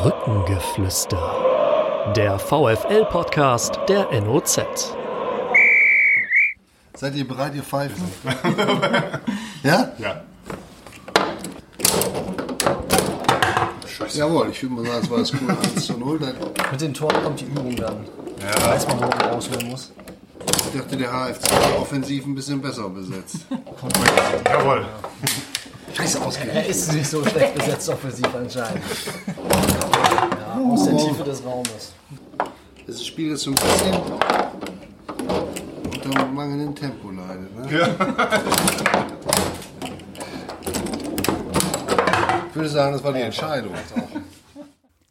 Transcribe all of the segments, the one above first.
Brückengeflüster. Der VFL-Podcast der NOZ. Seid ihr bereit, ihr Pfeifen? ja? Ja. Jawohl, ich würde mal sagen, es war das cool 1 zu 0. Dann, Mit den Toren kommt die Übung dann. Ja. Weiß man, wo man rausholen muss. ich dachte, der HFC war offensiv ein bisschen besser besetzt. Jawohl. Scheiße ausgegangen. Er ist nicht so schlecht besetzt offensiv anscheinend. Ja, aus der Tiefe des Raumes. Das Spiel ist so ein bisschen unter mangelndem Tempo leidet. Ne? Ich würde sagen, das war die Entscheidung.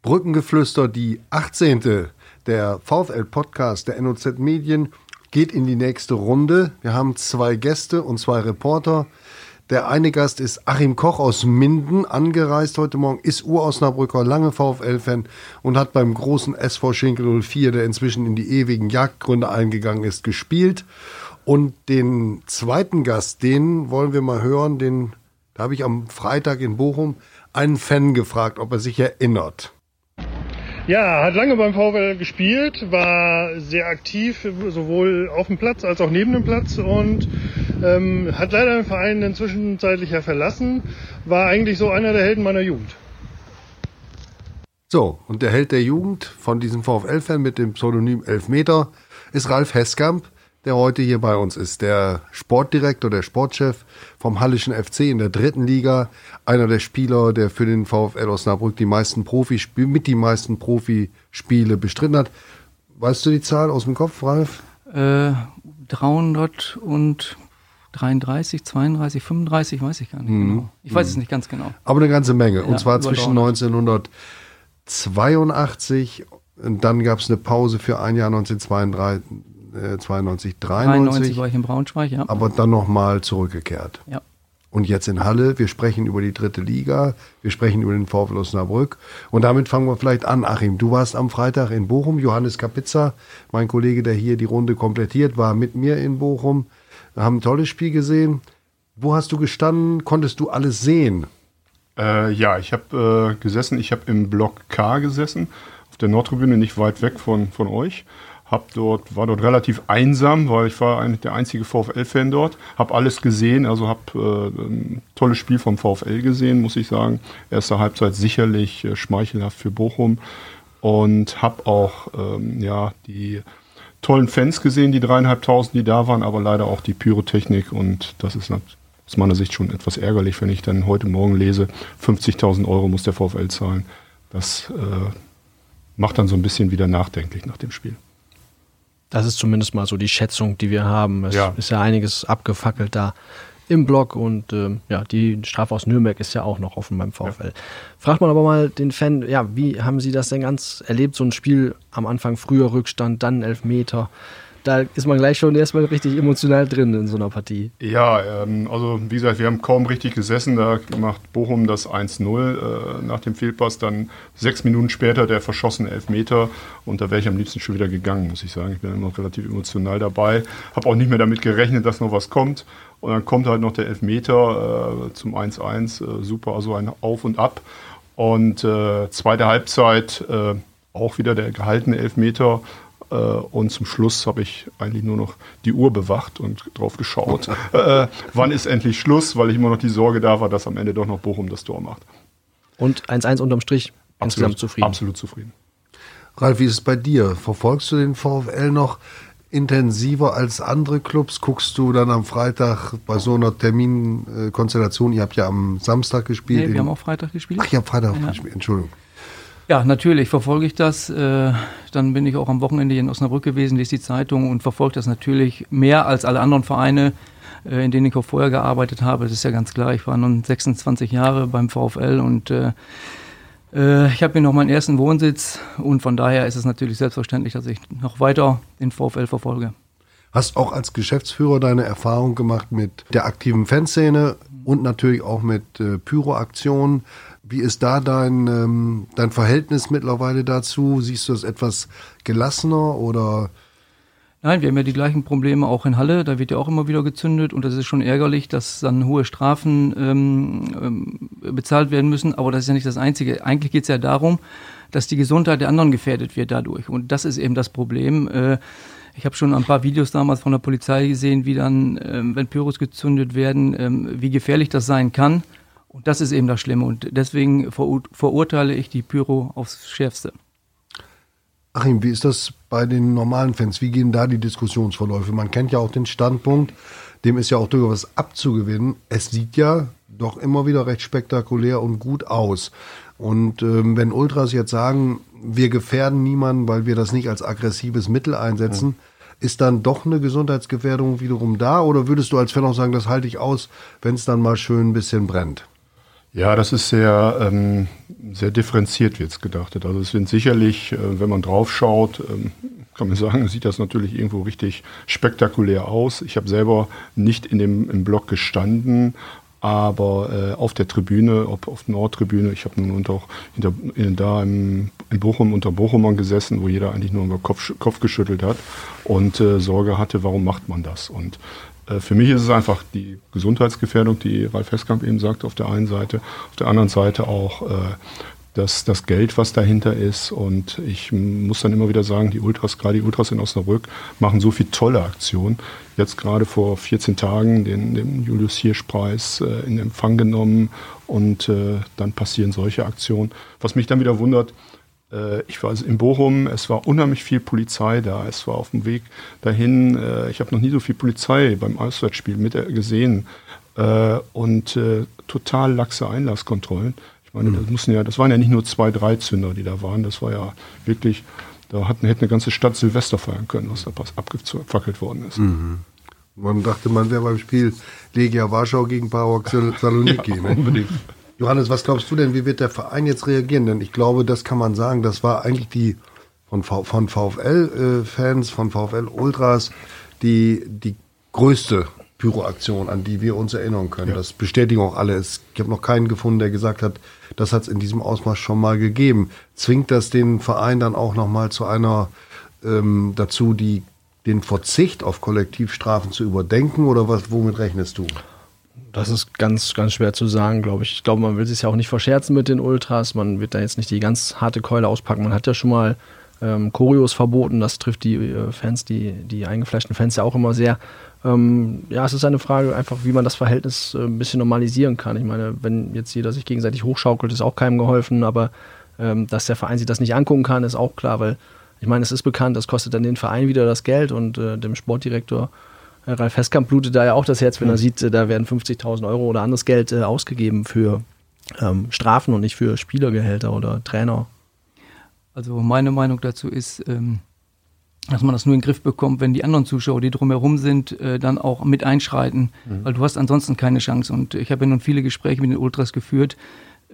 Brückengeflüster, die 18. Der VfL-Podcast der NOZ Medien geht in die nächste Runde. Wir haben zwei Gäste und zwei Reporter. Der eine Gast ist Achim Koch aus Minden, angereist heute Morgen, ist Urausnabrücker, lange VfL-Fan und hat beim großen SV Schinkel 04, der inzwischen in die ewigen Jagdgründe eingegangen ist, gespielt. Und den zweiten Gast, den wollen wir mal hören, den, da habe ich am Freitag in Bochum einen Fan gefragt, ob er sich erinnert. Ja, hat lange beim VfL gespielt, war sehr aktiv, sowohl auf dem Platz als auch neben dem Platz und ähm, hat leider den Verein dann zwischenzeitlich ja verlassen, war eigentlich so einer der Helden meiner Jugend. So, und der Held der Jugend von diesem VfL-Fan mit dem Pseudonym Elfmeter ist Ralf Heskamp, der heute hier bei uns ist. Der Sportdirektor, der Sportchef vom Hallischen FC in der dritten Liga. Einer der Spieler, der für den VfL Osnabrück die meisten Profispiele, mit die meisten Profispiele bestritten hat. Weißt du die Zahl aus dem Kopf, Ralf? Äh, 333, 32, 35, weiß ich gar nicht genau. Ich weiß es nicht ganz genau. Aber eine ganze Menge. Und Ja, zwar zwischen 1982 und dann gab es eine Pause für ein Jahr 1992, äh, 92, 93, 93 war ich in Braunschweig, ja. aber dann nochmal zurückgekehrt. ja. Und jetzt in Halle, wir sprechen über die dritte Liga, wir sprechen über den VfL Osnabrück. Und damit fangen wir vielleicht an, Achim. Du warst am Freitag in Bochum, Johannes Kapitzer, mein Kollege, der hier die Runde komplettiert, war mit mir in Bochum. Wir haben ein tolles Spiel gesehen. Wo hast du gestanden? Konntest du alles sehen? Äh, ja, ich habe äh, gesessen, ich habe im Block K gesessen, auf der Nordtribüne, nicht weit weg von, von euch. Hab dort, war dort relativ einsam, weil ich war eigentlich der einzige VfL-Fan dort. Habe alles gesehen, also habe äh, ein tolles Spiel vom VfL gesehen, muss ich sagen. Erste Halbzeit sicherlich äh, schmeichelhaft für Bochum. Und habe auch ähm, ja, die tollen Fans gesehen, die dreieinhalbtausend, die da waren, aber leider auch die Pyrotechnik. Und das ist aus meiner Sicht schon etwas ärgerlich, wenn ich dann heute Morgen lese, 50.000 Euro muss der VfL zahlen. Das äh, macht dann so ein bisschen wieder nachdenklich nach dem Spiel. Das ist zumindest mal so die Schätzung, die wir haben. Es Ja. ist ja einiges abgefackelt da im Block und ähm, ja, die Strafe aus Nürnberg ist ja auch noch offen beim VfL. Fragt man aber mal den Fan, ja, wie haben Sie das denn ganz erlebt, so ein Spiel am Anfang früher Rückstand, dann Elfmeter? Da ist man gleich schon erstmal richtig emotional drin in so einer Partie. Ja, ähm, also wie gesagt, wir haben kaum richtig gesessen. Da macht Bochum das 1-0 äh, nach dem Fehlpass. Dann sechs Minuten später der verschossene Elfmeter. Und da wäre ich am liebsten schon wieder gegangen, muss ich sagen. Ich bin immer relativ emotional dabei. Habe auch nicht mehr damit gerechnet, dass noch was kommt. Und dann kommt halt noch der Elfmeter äh, zum 1-1. Äh, super, also ein Auf und Ab. Und äh, zweite Halbzeit äh, auch wieder der gehaltene Elfmeter. Äh, und zum Schluss habe ich eigentlich nur noch die Uhr bewacht und drauf geschaut. äh, wann ist endlich Schluss, weil ich immer noch die Sorge da war, dass am Ende doch noch Bochum das Tor macht. Und 1-1 unterm Strich, insgesamt zufrieden. Absolut zufrieden. Ralf, wie ist es bei dir? Verfolgst du den VfL noch intensiver als andere Clubs? Guckst du dann am Freitag bei so einer Terminkonstellation, ihr habt ja am Samstag gespielt. Nee, wir haben auch Freitag gespielt. Ach, ihr habt Freitag Ja. gespielt, Entschuldigung. Ja, natürlich verfolge ich das. Äh, dann bin ich auch am Wochenende in Osnabrück gewesen, lese die Zeitung und verfolge das natürlich mehr als alle anderen Vereine, äh, in denen ich auch vorher gearbeitet habe. Das ist ja ganz klar. Ich war nun 26 Jahre beim VfL und äh, ich habe hier noch meinen ersten Wohnsitz und von daher ist es natürlich selbstverständlich, dass ich noch weiter den VfL verfolge. Hast auch als Geschäftsführer deine Erfahrung gemacht mit der aktiven Fanszene und natürlich auch mit Pyroaktionen. Wie ist da dein, ähm, dein Verhältnis mittlerweile dazu? Siehst du es etwas gelassener oder Nein, wir haben ja die gleichen Probleme auch in Halle. Da wird ja auch immer wieder gezündet und das ist schon ärgerlich, dass dann hohe Strafen ähm, ähm, bezahlt werden müssen. Aber das ist ja nicht das Einzige. Eigentlich geht es ja darum, dass die Gesundheit der anderen gefährdet wird dadurch. Und das ist eben das Problem. Äh, ich habe schon ein paar Videos damals von der Polizei gesehen, wie dann, ähm, wenn Pyros gezündet werden, ähm, wie gefährlich das sein kann. Und das ist eben das Schlimme. Und deswegen verur verurteile ich die Pyro aufs Schärfste. Achim, wie ist das bei den normalen Fans? Wie gehen da die Diskussionsverläufe? Man kennt ja auch den Standpunkt, dem ist ja auch durchaus abzugewinnen. Es sieht ja doch immer wieder recht spektakulär und gut aus. Und ähm, wenn Ultras jetzt sagen, wir gefährden niemanden, weil wir das nicht als aggressives Mittel einsetzen, ja. ist dann doch eine Gesundheitsgefährdung wiederum da? Oder würdest du als Fan auch sagen, das halte ich aus, wenn es dann mal schön ein bisschen brennt? Ja, das ist sehr, ähm, sehr differenziert jetzt gedacht. Also es sind sicherlich, äh, wenn man drauf schaut, ähm, kann man sagen, sieht das natürlich irgendwo richtig spektakulär aus. Ich habe selber nicht in dem im Block gestanden, aber äh, auf der Tribüne, ob auf Nordtribüne, ich habe nun unter, auch hinter, in, da im, in Bochum unter Bochumern gesessen, wo jeder eigentlich nur über Kopf, Kopf geschüttelt hat und äh, Sorge hatte, warum macht man das? Und für mich ist es einfach die Gesundheitsgefährdung, die Ralf Heskamp eben sagt, auf der einen Seite, auf der anderen Seite auch äh, das, das Geld, was dahinter ist. Und ich muss dann immer wieder sagen, die Ultras, gerade die Ultras in Osnabrück, machen so viele tolle Aktionen. Jetzt gerade vor 14 Tagen den, den Julius Hirsch-Preis äh, in Empfang genommen und äh, dann passieren solche Aktionen. Was mich dann wieder wundert, äh, ich war also in Bochum, es war unheimlich viel Polizei da, es war auf dem Weg dahin, äh, ich habe noch nie so viel Polizei beim Auswärtsspiel mit äh, gesehen und total laxe Einlasskontrollen. Ich meine, das mussten ja, das waren ja nicht nur zwei, drei Zünder, die da waren, das war ja wirklich, da hatten, hätte eine ganze Stadt Silvester feiern können, was da abgefackelt worden ist. Mhm. Man dachte, man wäre beim Spiel Legia Warschau gegen Parok Saloniki. ja, ne? Johannes, was glaubst du denn, wie wird der Verein jetzt reagieren? Denn ich glaube, das kann man sagen, das war eigentlich die von, von VfL-Fans, von VfL-Ultras, die, die größte Pyroaktion, an die wir uns erinnern können. Ja. Das bestätigen auch alle. Ich habe noch keinen gefunden, der gesagt hat, das hat es in diesem Ausmaß schon mal gegeben. Zwingt das den Verein dann auch noch mal zu einer ähm, dazu, die den Verzicht auf Kollektivstrafen zu überdenken oder was? Womit rechnest du? Das ist ganz, ganz schwer zu sagen, glaube ich. Ich glaube, man will sich ja auch nicht verscherzen mit den Ultras. Man wird da jetzt nicht die ganz harte Keule auspacken. Man hat ja schon mal ähm, Choreos verboten. Das trifft die äh, Fans, die, die eingefleischten Fans ja auch immer sehr. Ähm, ja, es ist eine Frage einfach, wie man das Verhältnis äh, ein bisschen normalisieren kann. Ich meine, wenn jetzt jeder sich gegenseitig hochschaukelt, ist auch keinem geholfen. Aber ähm, dass der Verein sich das nicht angucken kann, ist auch klar, weil ich meine, es ist bekannt, das kostet dann den Verein wieder das Geld und äh, dem Sportdirektor Ralf Heskamp blutet da ja auch das Herz, wenn er sieht, äh, da werden 50.000 Euro oder anderes Geld äh, ausgegeben für ähm, Strafen und nicht für Spielergehälter oder Trainer. Also meine Meinung dazu ist, ähm, dass man das nur in den Griff bekommt, wenn die anderen Zuschauer, die drumherum sind, äh, dann auch mit einschreiten, mhm. weil du hast ansonsten keine Chance. Und ich habe ja nun viele Gespräche mit den Ultras geführt.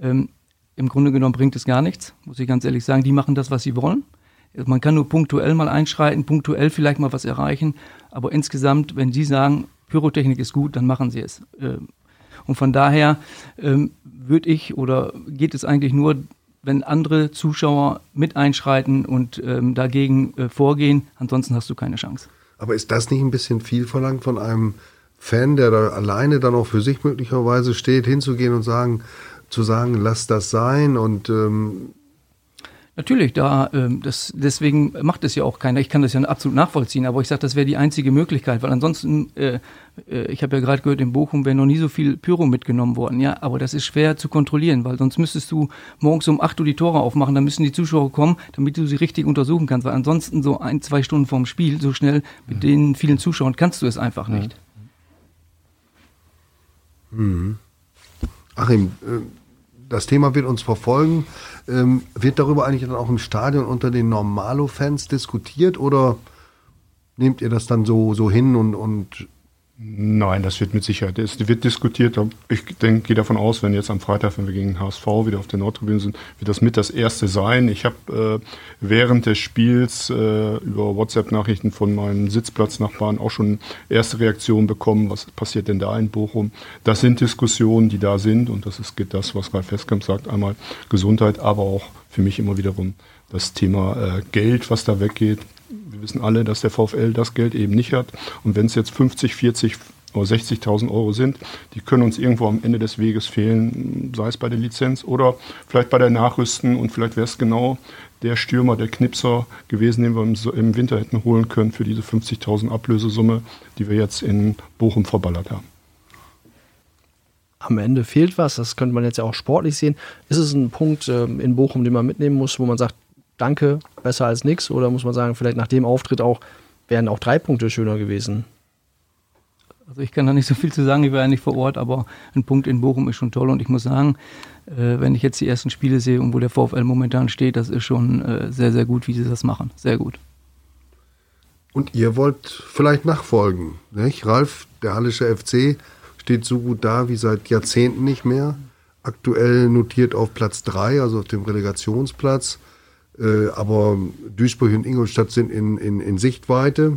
Ähm, Im Grunde genommen bringt es gar nichts, muss ich ganz ehrlich sagen. Die machen das, was sie wollen. Man kann nur punktuell mal einschreiten, punktuell vielleicht mal was erreichen, aber insgesamt, wenn Sie sagen, Pyrotechnik ist gut, dann machen Sie es. Ähm, und von daher ähm, würde ich oder geht es eigentlich nur, wenn andere Zuschauer mit einschreiten und ähm, dagegen äh, vorgehen, ansonsten hast du keine Chance. Aber ist das nicht ein bisschen viel verlangt von einem Fan, der da alleine dann auch für sich möglicherweise steht, hinzugehen und sagen, zu sagen, lass das sein und ähm, Natürlich, da ähm, das, deswegen macht es ja auch keiner. Ich kann das ja absolut nachvollziehen, aber ich sage, das wäre die einzige Möglichkeit, weil ansonsten, äh, äh, ich habe ja gerade gehört, in Bochum wäre noch nie so viel Pyro mitgenommen worden, ja, aber das ist schwer zu kontrollieren, weil sonst müsstest du morgens um 8 Uhr die Tore aufmachen, dann müssen die Zuschauer kommen, damit du sie richtig untersuchen kannst, weil ansonsten so ein, zwei Stunden vorm Spiel, so schnell mit mhm. den vielen Zuschauern kannst du es einfach nicht. Mhm. Achim, äh das Thema wird uns verfolgen. Ähm, wird darüber eigentlich dann auch im Stadion unter den Normalo-Fans diskutiert oder nehmt ihr das dann so, so hin und, und Nein, das wird mit Sicherheit. Es wird diskutiert. Ich denke, gehe davon aus, wenn jetzt am Freitag, wenn wir gegen HSV wieder auf der Nordtribüne sind, wird das mit das erste sein. Ich habe äh, während des Spiels äh, über WhatsApp-Nachrichten von meinen Sitzplatznachbarn auch schon erste Reaktionen bekommen. Was passiert denn da in Bochum? Das sind Diskussionen, die da sind und das ist das, was Ralf Festkamp sagt. Einmal Gesundheit, aber auch für mich immer wiederum das Thema äh, Geld, was da weggeht. Wir wissen alle, dass der VfL das Geld eben nicht hat. Und wenn es jetzt 50, 40 oder 60.000 Euro sind, die können uns irgendwo am Ende des Weges fehlen, sei es bei der Lizenz oder vielleicht bei der Nachrüsten und vielleicht wäre es genau der Stürmer, der Knipser gewesen, den wir im, im Winter hätten holen können für diese 50.000 Ablösesumme, die wir jetzt in Bochum verballert haben. Am Ende fehlt was, das könnte man jetzt ja auch sportlich sehen. Ist es ein Punkt äh, in Bochum, den man mitnehmen muss, wo man sagt, danke, besser als nichts? Oder muss man sagen, vielleicht nach dem Auftritt auch, wären auch drei Punkte schöner gewesen? Also ich kann da nicht so viel zu sagen, ich war ja nicht vor Ort, aber ein Punkt in Bochum ist schon toll und ich muss sagen, äh, wenn ich jetzt die ersten Spiele sehe und wo der VfL momentan steht, das ist schon äh, sehr, sehr gut, wie sie das machen. Sehr gut. Und ihr wollt vielleicht nachfolgen, nicht? Ralf, der Hallische FC, steht so gut da wie seit Jahrzehnten nicht mehr. Aktuell notiert auf Platz 3, also auf dem Relegationsplatz. Äh, aber Duisburg und Ingolstadt sind in, in, in Sichtweite.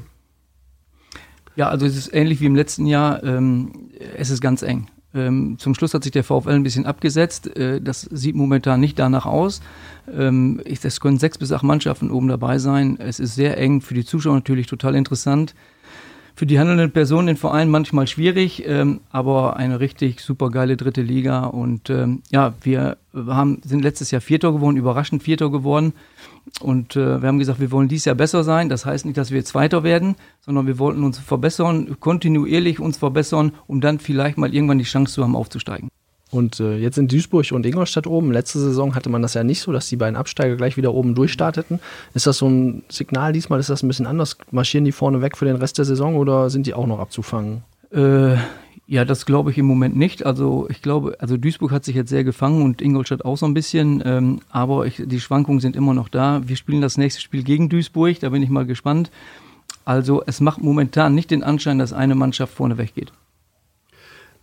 Ja, also es ist ähnlich wie im letzten Jahr. Ähm, es ist ganz eng. Ähm, zum Schluss hat sich der VfL ein bisschen abgesetzt. Äh, das sieht momentan nicht danach aus. Ähm, es können sechs bis acht Mannschaften oben dabei sein. Es ist sehr eng, für die Zuschauer natürlich total interessant. Für die handelnden Personen im Verein manchmal schwierig, ähm, aber eine richtig super geile dritte Liga. Und ähm, ja, wir haben, sind letztes Jahr Vierter geworden, überraschend Vierter geworden. Und äh, wir haben gesagt, wir wollen dieses Jahr besser sein. Das heißt nicht, dass wir Zweiter werden, sondern wir wollten uns verbessern, kontinuierlich uns verbessern, um dann vielleicht mal irgendwann die Chance zu haben, aufzusteigen. Und äh, jetzt sind Duisburg und Ingolstadt oben. Letzte Saison hatte man das ja nicht so, dass die beiden Absteiger gleich wieder oben durchstarteten. Ist das so ein Signal diesmal? Ist das ein bisschen anders? Marschieren die vorne weg für den Rest der Saison oder sind die auch noch abzufangen? Äh, ja, das glaube ich im Moment nicht. Also ich glaube, also Duisburg hat sich jetzt sehr gefangen und Ingolstadt auch so ein bisschen. Ähm, aber ich, die Schwankungen sind immer noch da. Wir spielen das nächste Spiel gegen Duisburg. Da bin ich mal gespannt. Also es macht momentan nicht den Anschein, dass eine Mannschaft vorne weggeht.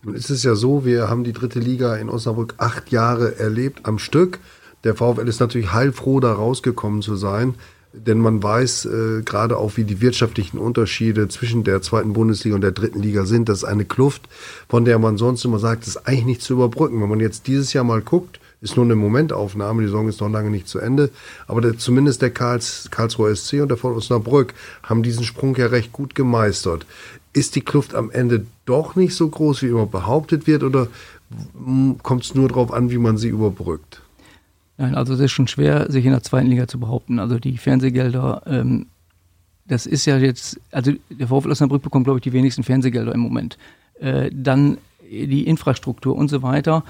Nun ist es ja so, wir haben die dritte Liga in Osnabrück acht Jahre erlebt am Stück. Der VfL ist natürlich heilfroh, da rausgekommen zu sein denn man weiß äh, gerade auch, wie die wirtschaftlichen Unterschiede zwischen der zweiten Bundesliga und der dritten Liga sind. Das ist eine Kluft, von der man sonst immer sagt, ist eigentlich nicht zu überbrücken. Wenn man jetzt dieses Jahr mal guckt, ist nur eine Momentaufnahme, die Saison ist noch lange nicht zu Ende, aber der, zumindest der Karls, Karlsruher SC und der von Osnabrück haben diesen Sprung ja recht gut gemeistert. Ist die Kluft am Ende doch nicht so groß, wie immer behauptet wird, oder kommt es nur darauf an, wie man sie überbrückt? Nein, also es ist schon schwer, sich in der zweiten Liga zu behaupten. Also die Fernsehgelder, ähm, das ist ja jetzt, also der VfL Osnabrück bekommt, glaube ich, die wenigsten Fernsehgelder im Moment. Äh, dann die Infrastruktur und so weiter.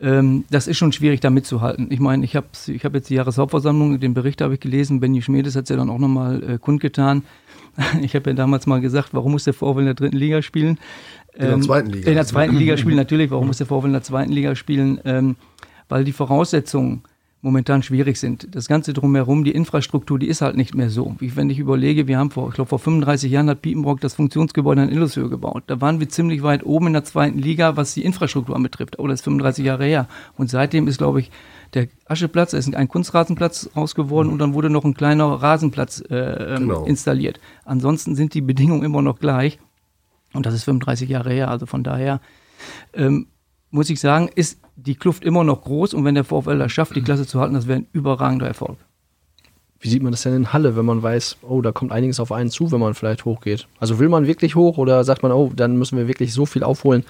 Ähm, das ist schon schwierig, da mitzuhalten. Ich meine, ich habe ich hab jetzt die Jahreshauptversammlung, den Bericht habe ich gelesen, Benny Schmedes hat es ja dann auch nochmal äh, kundgetan. Ich habe ja damals mal gesagt, warum muss der VfL in der dritten Liga spielen? In der ähm, zweiten Liga. In der zweiten Liga spielen, natürlich. Warum muss der VfL in der zweiten Liga spielen? Ähm, weil die Voraussetzungen momentan schwierig sind. Das Ganze drumherum, die Infrastruktur, die ist halt nicht mehr so. Wie wenn ich überlege, wir haben vor, ich glaube, vor 35 Jahren hat Piepenbrock das Funktionsgebäude in Illushöhe gebaut. Da waren wir ziemlich weit oben in der zweiten Liga, was die Infrastruktur anbetrifft. Oh, das ist 35 Jahre her. Und seitdem ist, glaube ich, der Ascheplatz, es ist ein Kunstrasenplatz ausgeworden und dann wurde noch ein kleiner Rasenplatz äh, ähm, genau. installiert. Ansonsten sind die Bedingungen immer noch gleich. Und das ist 35 Jahre her. Also von daher ähm, muss ich sagen, ist die Kluft immer noch groß und wenn der VfL das schafft, die Klasse zu halten, das wäre ein überragender Erfolg. Wie sieht man das denn in Halle, wenn man weiß, oh, da kommt einiges auf einen zu, wenn man vielleicht hochgeht? Also will man wirklich hoch oder sagt man, oh, dann müssen wir wirklich so viel aufholen?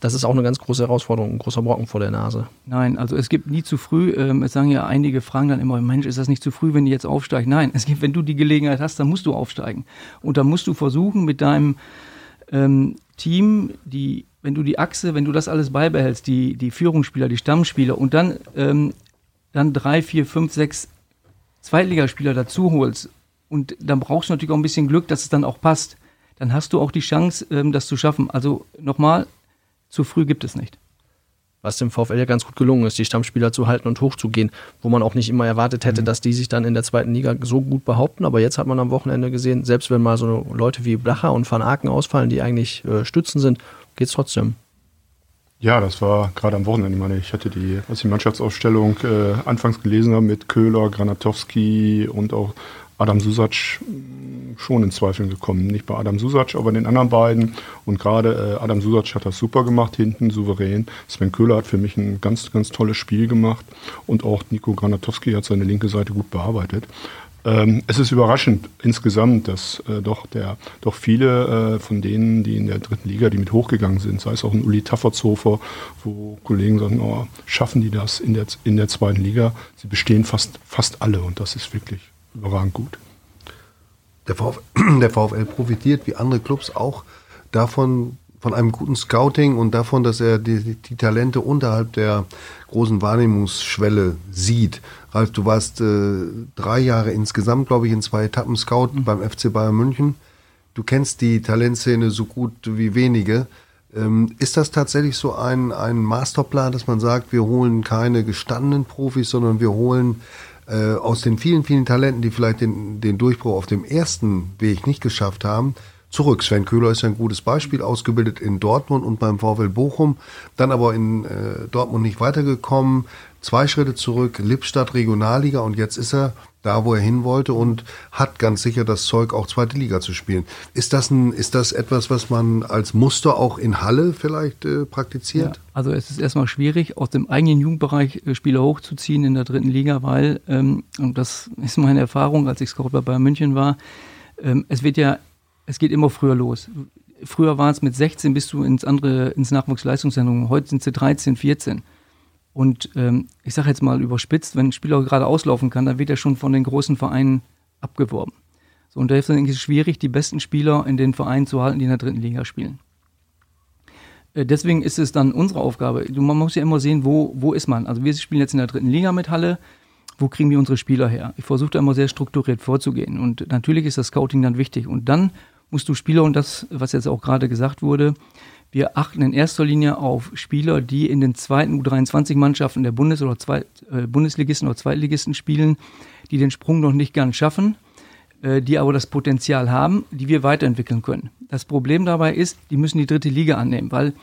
Das ist auch eine ganz große Herausforderung, ein großer Brocken vor der Nase. Nein, also es gibt nie zu früh. Ähm, es sagen ja einige, fragen dann immer, Mensch, ist das nicht zu früh, wenn die jetzt aufsteigen? Nein, es gibt, wenn du die Gelegenheit hast, dann musst du aufsteigen. Und dann musst du versuchen, mit deinem ähm, Team die wenn du die Achse, wenn du das alles beibehältst, die, die Führungsspieler, die Stammspieler und dann, ähm, dann drei, vier, fünf, sechs Zweitligaspieler dazu holst und dann brauchst du natürlich auch ein bisschen Glück, dass es dann auch passt, dann hast du auch die Chance, ähm, das zu schaffen. Also nochmal, zu früh gibt es nicht. Was dem VfL ja ganz gut gelungen ist, die Stammspieler zu halten und hochzugehen, wo man auch nicht immer erwartet hätte, mhm. dass die sich dann in der zweiten Liga so gut behaupten. Aber jetzt hat man am Wochenende gesehen, selbst wenn mal so Leute wie Blacher und Van Aken ausfallen, die eigentlich äh, Stützen sind, geht's trotzdem. Ja, das war gerade am Wochenende. Ich meine, ich hatte die, was die Mannschaftsausstellung äh, anfangs gelesen habe mit Köhler, Granatowski und auch Adam Susac schon in Zweifeln gekommen. Nicht bei Adam Susac, aber den anderen beiden. Und gerade äh, Adam Susac hat das super gemacht, hinten souverän. Sven Köhler hat für mich ein ganz, ganz tolles Spiel gemacht. Und auch Nico Granatowski hat seine linke Seite gut bearbeitet. Ähm, es ist überraschend insgesamt, dass äh, doch, der, doch viele äh, von denen, die in der dritten Liga, die mit hochgegangen sind, sei es auch ein Uli Taffertshofer, wo Kollegen sagen, oh, schaffen die das in der, in der zweiten Liga? Sie bestehen fast, fast alle und das ist wirklich überragend gut. Der VfL, der VfL profitiert wie andere Clubs auch davon, von einem guten Scouting und davon, dass er die, die Talente unterhalb der großen Wahrnehmungsschwelle sieht. Ralf, du warst äh, drei Jahre insgesamt, glaube ich, in zwei Etappen Scout mhm. beim FC Bayern München. Du kennst die Talentszene so gut wie wenige. Ähm, ist das tatsächlich so ein, ein Masterplan, dass man sagt, wir holen keine gestandenen Profis, sondern wir holen äh, aus den vielen, vielen Talenten, die vielleicht den, den Durchbruch auf dem ersten Weg nicht geschafft haben, zurück. Sven Köhler ist ein gutes Beispiel, ausgebildet in Dortmund und beim VfL Bochum, dann aber in äh, Dortmund nicht weitergekommen, zwei Schritte zurück, Lippstadt Regionalliga und jetzt ist er da, wo er hin wollte und hat ganz sicher das Zeug, auch zweite Liga zu spielen. Ist das, ein, ist das etwas, was man als Muster auch in Halle vielleicht äh, praktiziert? Ja, also es ist erstmal schwierig, aus dem eigenen Jugendbereich äh, Spieler hochzuziehen in der dritten Liga, weil, ähm, und das ist meine Erfahrung, als ich Scout bei Bayern München war, ähm, es wird ja es geht immer früher los. Früher war es mit 16 bist du ins andere, ins Nachwuchsleistungszentrum. Heute sind sie 13, 14. Und ähm, ich sage jetzt mal überspitzt, wenn ein Spieler gerade auslaufen kann, dann wird er schon von den großen Vereinen abgeworben. So, und deswegen ist es schwierig, die besten Spieler in den Vereinen zu halten, die in der dritten Liga spielen. Äh, deswegen ist es dann unsere Aufgabe. Man muss ja immer sehen, wo, wo ist man. Also wir spielen jetzt in der dritten Liga mit Halle wo kriegen wir unsere Spieler her? Ich versuche da immer sehr strukturiert vorzugehen. Und natürlich ist das Scouting dann wichtig. Und dann musst du Spieler, und das, was jetzt auch gerade gesagt wurde, wir achten in erster Linie auf Spieler, die in den zweiten U23-Mannschaften der Bundes- oder Zweit, äh, Bundesligisten oder Zweitligisten spielen, die den Sprung noch nicht ganz schaffen, äh, die aber das Potenzial haben, die wir weiterentwickeln können. Das Problem dabei ist, die müssen die dritte Liga annehmen, weil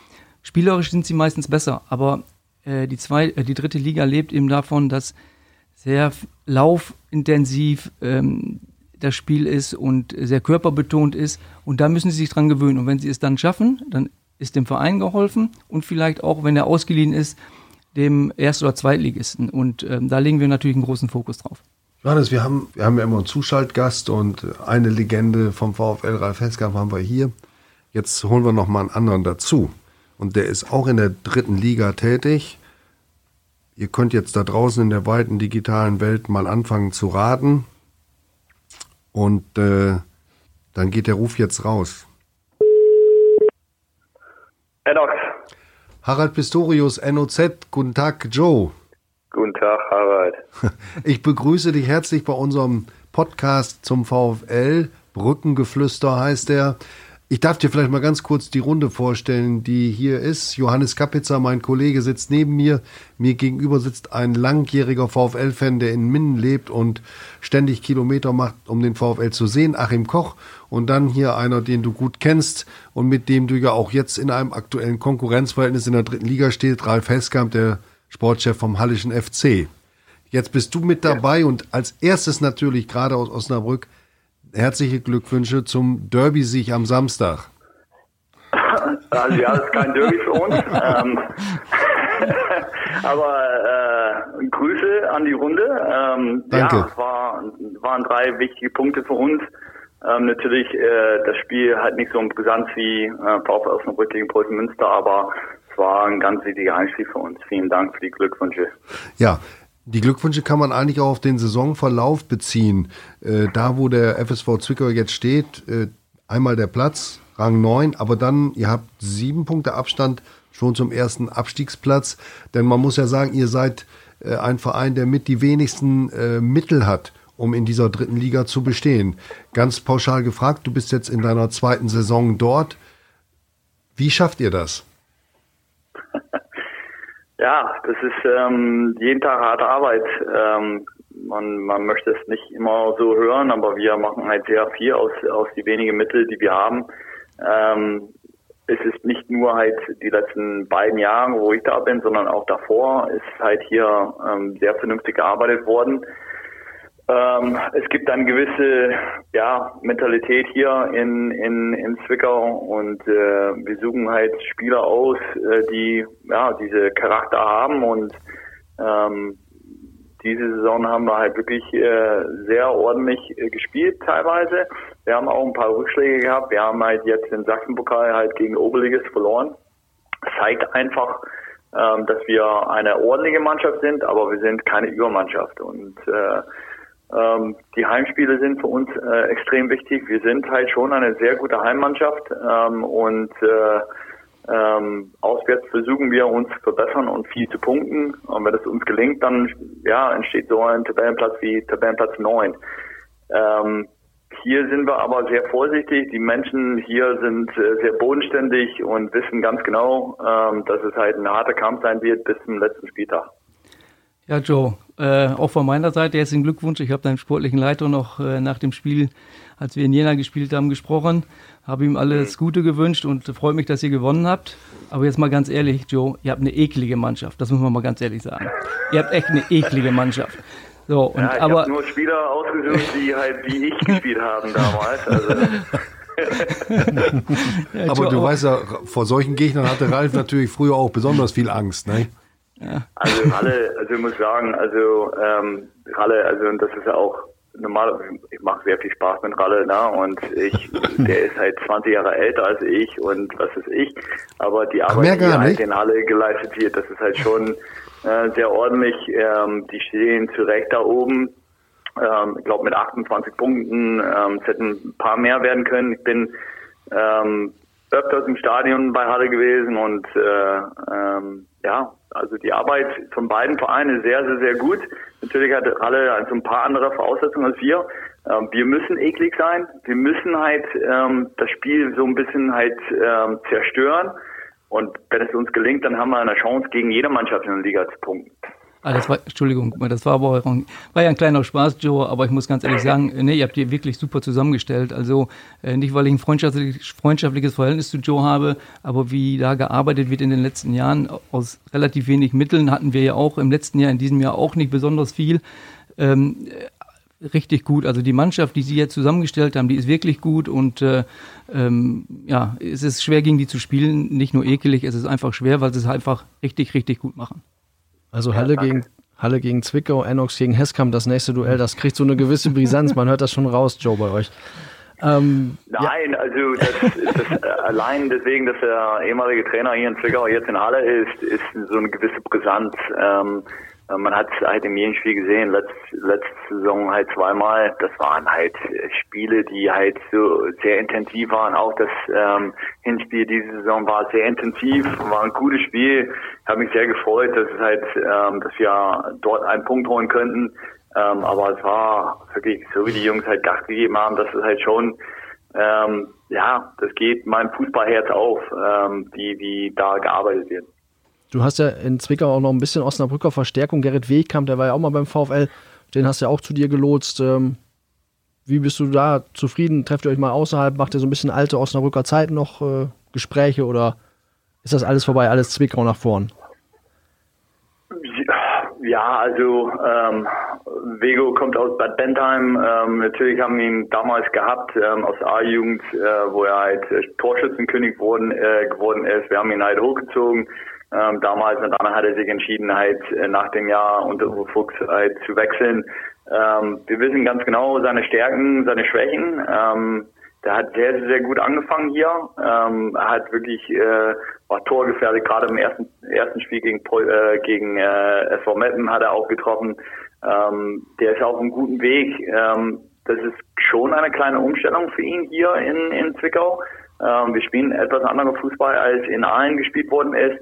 spielerisch sind sie meistens besser, aber äh, die, zwei, äh, die dritte Liga lebt eben davon, dass sehr laufintensiv ähm, das Spiel ist und sehr körperbetont ist. Und da müssen sie sich dran gewöhnen. Und wenn sie es dann schaffen, dann ist dem Verein geholfen und vielleicht auch, wenn er ausgeliehen ist, dem Erst- oder Zweitligisten. Und ähm, da legen wir natürlich einen großen Fokus drauf. Johannes, wir haben, wir haben ja immer einen Zuschaltgast und eine Legende vom VfL Ralf Heskamp haben wir hier. Jetzt holen wir noch mal einen anderen dazu. Und der ist auch in der dritten Liga tätig Ihr könnt jetzt da draußen in der weiten digitalen Welt mal anfangen zu raten. Und äh, dann geht der Ruf jetzt raus. Enox. Harald Pistorius, NOZ. Guten Tag, Joe. Guten Tag, Harald. Ich begrüße dich herzlich bei unserem Podcast zum VfL. Brückengeflüster heißt er. Ich darf dir vielleicht mal ganz kurz die Runde vorstellen, die hier ist. Johannes Kapitzer, mein Kollege, sitzt neben mir. Mir gegenüber sitzt ein langjähriger VfL-Fan, der in Minden lebt und ständig Kilometer macht, um den VfL zu sehen. Achim Koch. Und dann hier einer, den du gut kennst und mit dem du ja auch jetzt in einem aktuellen Konkurrenzverhältnis in der dritten Liga stehst. Ralf Heskamp, der Sportchef vom Hallischen FC. Jetzt bist du mit dabei und als erstes natürlich gerade aus Osnabrück herzliche Glückwünsche zum Derby-Sieg am Samstag. Also ja, das ist kein Derby für uns. ähm, aber äh, Grüße an die Runde. Ähm, Danke. Ja, es war, waren drei wichtige Punkte für uns. Ähm, natürlich äh, das Spiel halt nicht so brisant wie äh, VfL Osnabrück gegen Preußen Münster, aber es war ein ganz wichtiger Einstieg für uns. Vielen Dank für die Glückwünsche. Ja, die Glückwünsche kann man eigentlich auch auf den Saisonverlauf beziehen. Äh, da, wo der FSV Zwickau jetzt steht, äh, einmal der Platz, Rang 9, aber dann, ihr habt sieben Punkte Abstand schon zum ersten Abstiegsplatz. Denn man muss ja sagen, ihr seid äh, ein Verein, der mit die wenigsten äh, Mittel hat, um in dieser dritten Liga zu bestehen. Ganz pauschal gefragt, du bist jetzt in deiner zweiten Saison dort. Wie schafft ihr das? Ja, das ist ähm, jeden Tag harte Arbeit. Ähm, man, man möchte es nicht immer so hören, aber wir machen halt sehr viel aus, aus die wenigen Mittel, die wir haben. Ähm, es ist nicht nur halt die letzten beiden Jahre, wo ich da bin, sondern auch davor ist halt hier ähm, sehr vernünftig gearbeitet worden. Ähm, es gibt eine gewisse ja, Mentalität hier in, in, in Zwickau und äh, wir suchen halt Spieler aus, äh, die ja diese Charakter haben und ähm, diese Saison haben wir halt wirklich äh, sehr ordentlich äh, gespielt teilweise. Wir haben auch ein paar Rückschläge gehabt. Wir haben halt jetzt den Sachsenpokal halt gegen Oberligist verloren. Das zeigt einfach, ähm, dass wir eine ordentliche Mannschaft sind, aber wir sind keine Übermannschaft. Und äh, ähm, die Heimspiele sind für uns äh, extrem wichtig. Wir sind halt schon eine sehr gute Heimmannschaft ähm, und äh, ähm, auswärts versuchen wir uns zu verbessern und viel zu punkten. Und wenn es uns gelingt, dann ja, entsteht so ein Tabellenplatz wie Tabellenplatz 9. Ähm, hier sind wir aber sehr vorsichtig. Die Menschen hier sind äh, sehr bodenständig und wissen ganz genau, ähm, dass es halt ein harter Kampf sein wird bis zum letzten Spieltag. Ja, Joe, äh, auch von meiner Seite herzlichen Glückwunsch. Ich habe deinen sportlichen Leiter noch äh, nach dem Spiel, als wir in Jena gespielt haben, gesprochen. Habe ihm alles Gute gewünscht und freut mich, dass ihr gewonnen habt. Aber jetzt mal ganz ehrlich, Joe, ihr habt eine eklige Mannschaft. Das muss man mal ganz ehrlich sagen. Ihr habt echt eine eklige Mannschaft. So, und, ja, ich aber habe nur Spieler ausgesucht, die halt wie ich gespielt haben damals. Also, ja, Aber du weißt ja, vor solchen Gegnern hatte Ralf natürlich früher auch besonders viel Angst, ne? Also Ralle, also ich muss sagen, also ähm, Ralle, also und das ist ja auch normal, ich mache sehr viel Spaß mit Ralle, ne? Und ich, der ist halt 20 Jahre älter als ich und was ist ich. Aber die Arbeit, die halt in Halle geleistet wird, das ist halt schon äh, sehr ordentlich. Ähm, die stehen zurecht da oben. Ähm, ich glaube mit 28 Punkten. Ähm, es hätten ein paar mehr werden können. Ich bin ähm, öfters im Stadion bei Halle gewesen und äh, ähm, ja, also die Arbeit von beiden Vereinen ist sehr, sehr, sehr gut. Natürlich hat Halle also ein paar andere Voraussetzungen als wir. Ähm, wir müssen eklig sein. Wir müssen halt ähm, das Spiel so ein bisschen halt ähm, zerstören. Und wenn es uns gelingt, dann haben wir eine Chance, gegen jede Mannschaft in der Liga zu punkten. Ah, das war, Entschuldigung, das war aber war ja ein kleiner Spaß, Joe, aber ich muss ganz ehrlich sagen, nee, ihr habt die wirklich super zusammengestellt. Also äh, nicht, weil ich ein freundschaftliches, freundschaftliches Verhältnis zu Joe habe, aber wie da gearbeitet wird in den letzten Jahren, aus relativ wenig Mitteln hatten wir ja auch im letzten Jahr, in diesem Jahr auch nicht besonders viel. Ähm, äh, richtig gut. Also die Mannschaft, die sie jetzt zusammengestellt haben, die ist wirklich gut und äh, ähm, ja, es ist schwer gegen die zu spielen, nicht nur ekelig, es ist einfach schwer, weil sie es einfach richtig, richtig gut machen. Also Halle gegen Halle gegen Zwickau, Enox gegen Heskamp, das nächste Duell, das kriegt so eine gewisse Brisanz. Man hört das schon raus, Joe, bei euch. Ähm, Nein, also das, das äh, allein deswegen, dass der ehemalige Trainer hier in Zwickau jetzt in Halle ist, ist so eine gewisse Brisanz. Ähm, man hat es halt im jeden Spiel gesehen, letzt, letzte Saison halt zweimal. Das waren halt Spiele, die halt so sehr intensiv waren. Auch das ähm, Hinspiel diese Saison war sehr intensiv, war ein gutes Spiel. Ich habe mich sehr gefreut, dass es halt, ähm, dass wir dort einen Punkt holen könnten. Ähm, aber es war wirklich so, wie die Jungs halt Gas gegeben haben, dass es halt schon, ähm, ja, das geht meinem Fußballherz auf, ähm, wie, wie da gearbeitet wird. Du hast ja in Zwickau auch noch ein bisschen Osnabrücker Verstärkung. Gerrit Wegkamp, der war ja auch mal beim VfL. Den hast du ja auch zu dir gelotst. Ähm, wie bist du da zufrieden? Trefft ihr euch mal außerhalb? Macht ihr so ein bisschen alte Osnabrücker Zeiten noch äh, Gespräche oder ist das alles vorbei, alles Zwickau nach vorn? Ja, also ähm, Vego kommt aus Bad Bentheim. Ähm, natürlich haben wir ihn damals gehabt ähm, aus der A-Jugend, äh, wo er halt Torschützenkönig worden, äh, geworden ist. Wir haben ihn halt hochgezogen. Ähm, damals und dann hat er sich entschieden, halt äh, nach dem Jahr unter Uwe Fuchs halt zu wechseln. Ähm, wir wissen ganz genau seine Stärken, seine Schwächen. Ähm, der hat sehr, sehr, gut angefangen hier. Ähm, er hat wirklich äh, war torgefährlich, gerade im ersten ersten Spiel gegen äh, gegen äh, SV Meppen hat er auch getroffen. Ähm, der ist auf einem guten Weg. Ähm, das ist schon eine kleine Umstellung für ihn hier in, in Zwickau. Ähm, wir spielen etwas anderen Fußball, als in Aalen gespielt worden ist.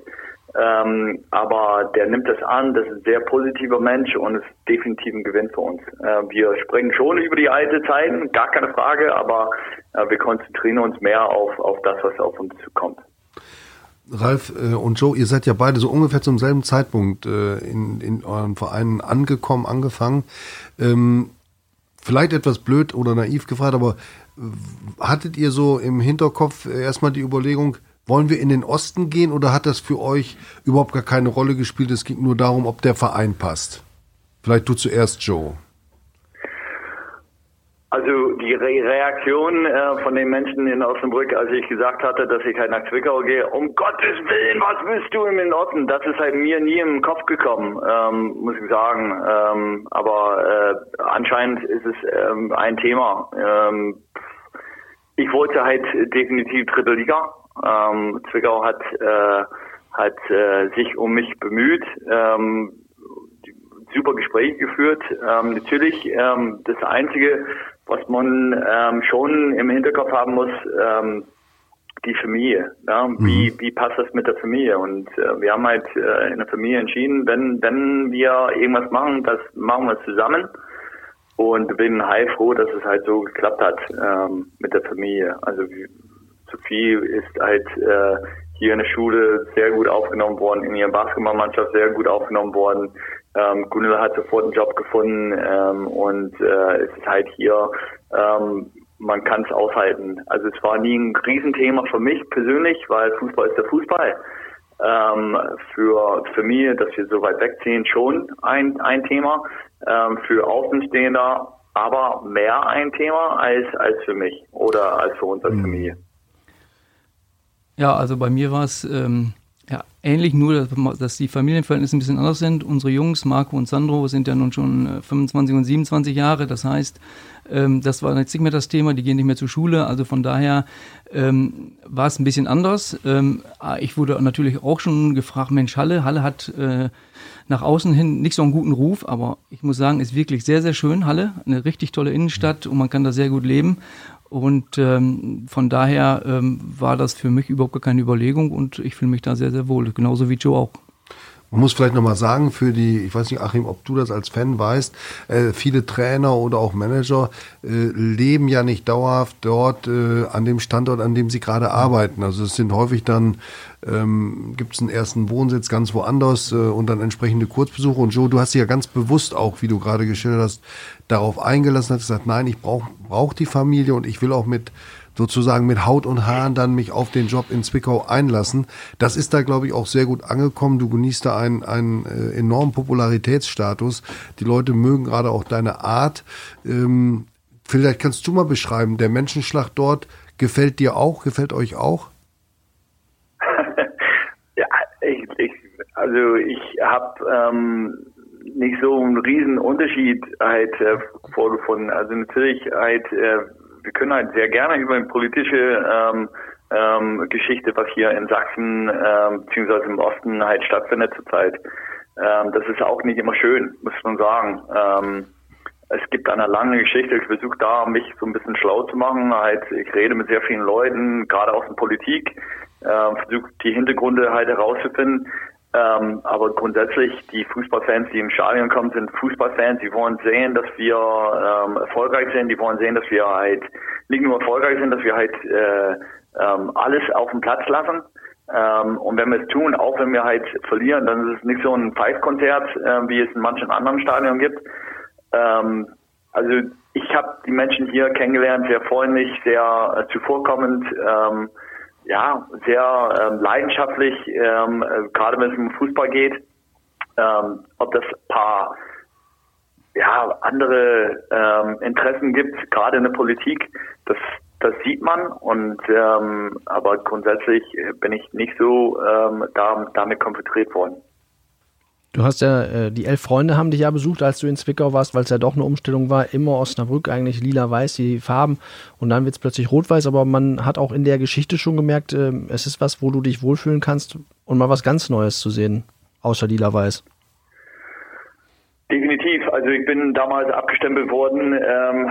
Ähm, aber der nimmt das an, das ist ein sehr positiver Mensch und ist definitiv ein Gewinn für uns. Äh, wir sprechen schon über die alte Zeiten, gar keine Frage, aber äh, wir konzentrieren uns mehr auf, auf das, was auf uns zukommt. Ralf äh, und Joe, ihr seid ja beide so ungefähr zum selben Zeitpunkt äh, in, in euren Vereinen angekommen, angefangen. Ähm, vielleicht etwas blöd oder naiv gefragt, aber hattet ihr so im Hinterkopf äh, erstmal die Überlegung, wollen wir in den Osten gehen oder hat das für euch überhaupt gar keine Rolle gespielt? Es ging nur darum, ob der Verein passt. Vielleicht du zuerst, Joe. Also die Re Reaktion äh, von den Menschen in Osnabrück, als ich gesagt hatte, dass ich halt nach Zwickau gehe, um Gottes Willen, was willst du im Norden? Das ist halt mir nie im Kopf gekommen, ähm, muss ich sagen. Ähm, aber äh, anscheinend ist es ähm, ein Thema. Ähm, ich wollte halt definitiv dritte Liga. Ähm, Zwickau hat, äh, hat äh, sich um mich bemüht. Ähm, super Gespräche geführt. Ähm, natürlich ähm, das Einzige, was man ähm, schon im Hinterkopf haben muss, ähm, die Familie. Ja? Wie, mhm. wie passt das mit der Familie? Und äh, wir haben halt äh, in der Familie entschieden, wenn, wenn wir irgendwas machen, das machen wir zusammen. Und bin heilfroh, dass es halt so geklappt hat ähm, mit der Familie. Also Sophie ist halt äh, hier in der Schule sehr gut aufgenommen worden, in ihrer Basketballmannschaft sehr gut aufgenommen worden. Ähm, Gunilla hat sofort einen Job gefunden ähm, und äh, es ist halt hier, ähm, man kann es aushalten. Also es war nie ein Riesenthema für mich persönlich, weil Fußball ist der Fußball. Ähm, für Familie, dass wir so weit wegziehen, schon ein, ein Thema. Ähm, für Außenstehender aber mehr ein Thema als, als für mich oder als für uns als mhm. Familie. Ja, also bei mir war es ähm, ja, ähnlich, nur dass, dass, die Familienverhältnisse ein bisschen anders sind. Unsere Jungs, Marco und Sandro, sind ja nun schon 25 äh, und 27 Jahre. Das heißt, ähm, das war jetzt nicht mehr das Thema, die gehen nicht mehr zur Schule. Also von daher ähm, war es ein bisschen anders. Ähm, ah, ich wurde natürlich auch schon gefragt, Mensch, Halle, Halle hat äh, nach außen hin nicht so einen guten Ruf, aber ich muss sagen, ist wirklich sehr, sehr schön, Halle. Eine richtig tolle Innenstadt und man kann da sehr gut leben. Und ähm, von daher ähm, war das für mich überhaupt keine Überlegung und ich fühle mich da sehr, sehr wohl. Genauso wie Joe auch. Man muss vielleicht nochmal sagen, für die, ich weiß nicht, Achim, ob du das als Fan weißt, äh, viele Trainer oder auch Manager äh, leben ja nicht dauerhaft dort äh, an dem Standort, an dem sie gerade arbeiten. Also es sind häufig dann, ähm, gibt es einen ersten Wohnsitz ganz woanders äh, und dann entsprechende Kurzbesuche. Und Joe, du hast dich ja ganz bewusst auch, wie du gerade geschildert hast, darauf eingelassen, hast gesagt, nein, ich brauche brauch die Familie und ich will auch mit sozusagen mit Haut und Haaren dann mich auf den Job in Zwickau einlassen. Das ist da, glaube ich, auch sehr gut angekommen. Du genießt da einen, einen äh, enormen Popularitätsstatus. Die Leute mögen gerade auch deine Art. Ähm, vielleicht kannst du mal beschreiben, der Menschenschlag dort gefällt dir auch, gefällt euch auch? ja, ich, also ich habe ähm, nicht so einen riesen Unterschied halt äh, vorgefunden. Also natürlich halt äh, wir können halt sehr gerne über die politische ähm, ähm, Geschichte, was hier in Sachsen ähm, beziehungsweise im Osten halt stattfindet zurzeit. Ähm, das ist auch nicht immer schön, muss man sagen. Ähm, es gibt eine lange Geschichte. Ich versuche da, mich so ein bisschen schlau zu machen. Halt, ich rede mit sehr vielen Leuten, gerade aus der Politik, äh, versuche die Hintergründe halt herauszufinden. Ähm, aber grundsätzlich, die Fußballfans, die im Stadion kommen, sind Fußballfans. Die wollen sehen, dass wir ähm, erfolgreich sind. Die wollen sehen, dass wir halt nicht nur erfolgreich sind, dass wir halt äh, ähm, alles auf dem Platz lassen. Ähm, und wenn wir es tun, auch wenn wir halt verlieren, dann ist es nicht so ein Pfeifkonzert, äh, wie es in manchen anderen Stadien gibt. Ähm, also ich habe die Menschen hier kennengelernt, sehr freundlich, sehr äh, zuvorkommend. Ähm, ja, sehr ähm, leidenschaftlich, ähm, äh, gerade wenn es um Fußball geht. Ähm, ob das paar ja, andere ähm, Interessen gibt, gerade in der Politik, das, das sieht man. Und ähm, aber grundsätzlich bin ich nicht so ähm, da, damit konfrontiert worden. Du hast ja, äh, die elf Freunde haben dich ja besucht, als du in Zwickau warst, weil es ja doch eine Umstellung war. Immer Osnabrück, eigentlich lila-weiß, die Farben. Und dann wird es plötzlich rot-weiß. Aber man hat auch in der Geschichte schon gemerkt, äh, es ist was, wo du dich wohlfühlen kannst und mal was ganz Neues zu sehen, außer lila-weiß. Definitiv. Also ich bin damals abgestempelt worden. Ähm,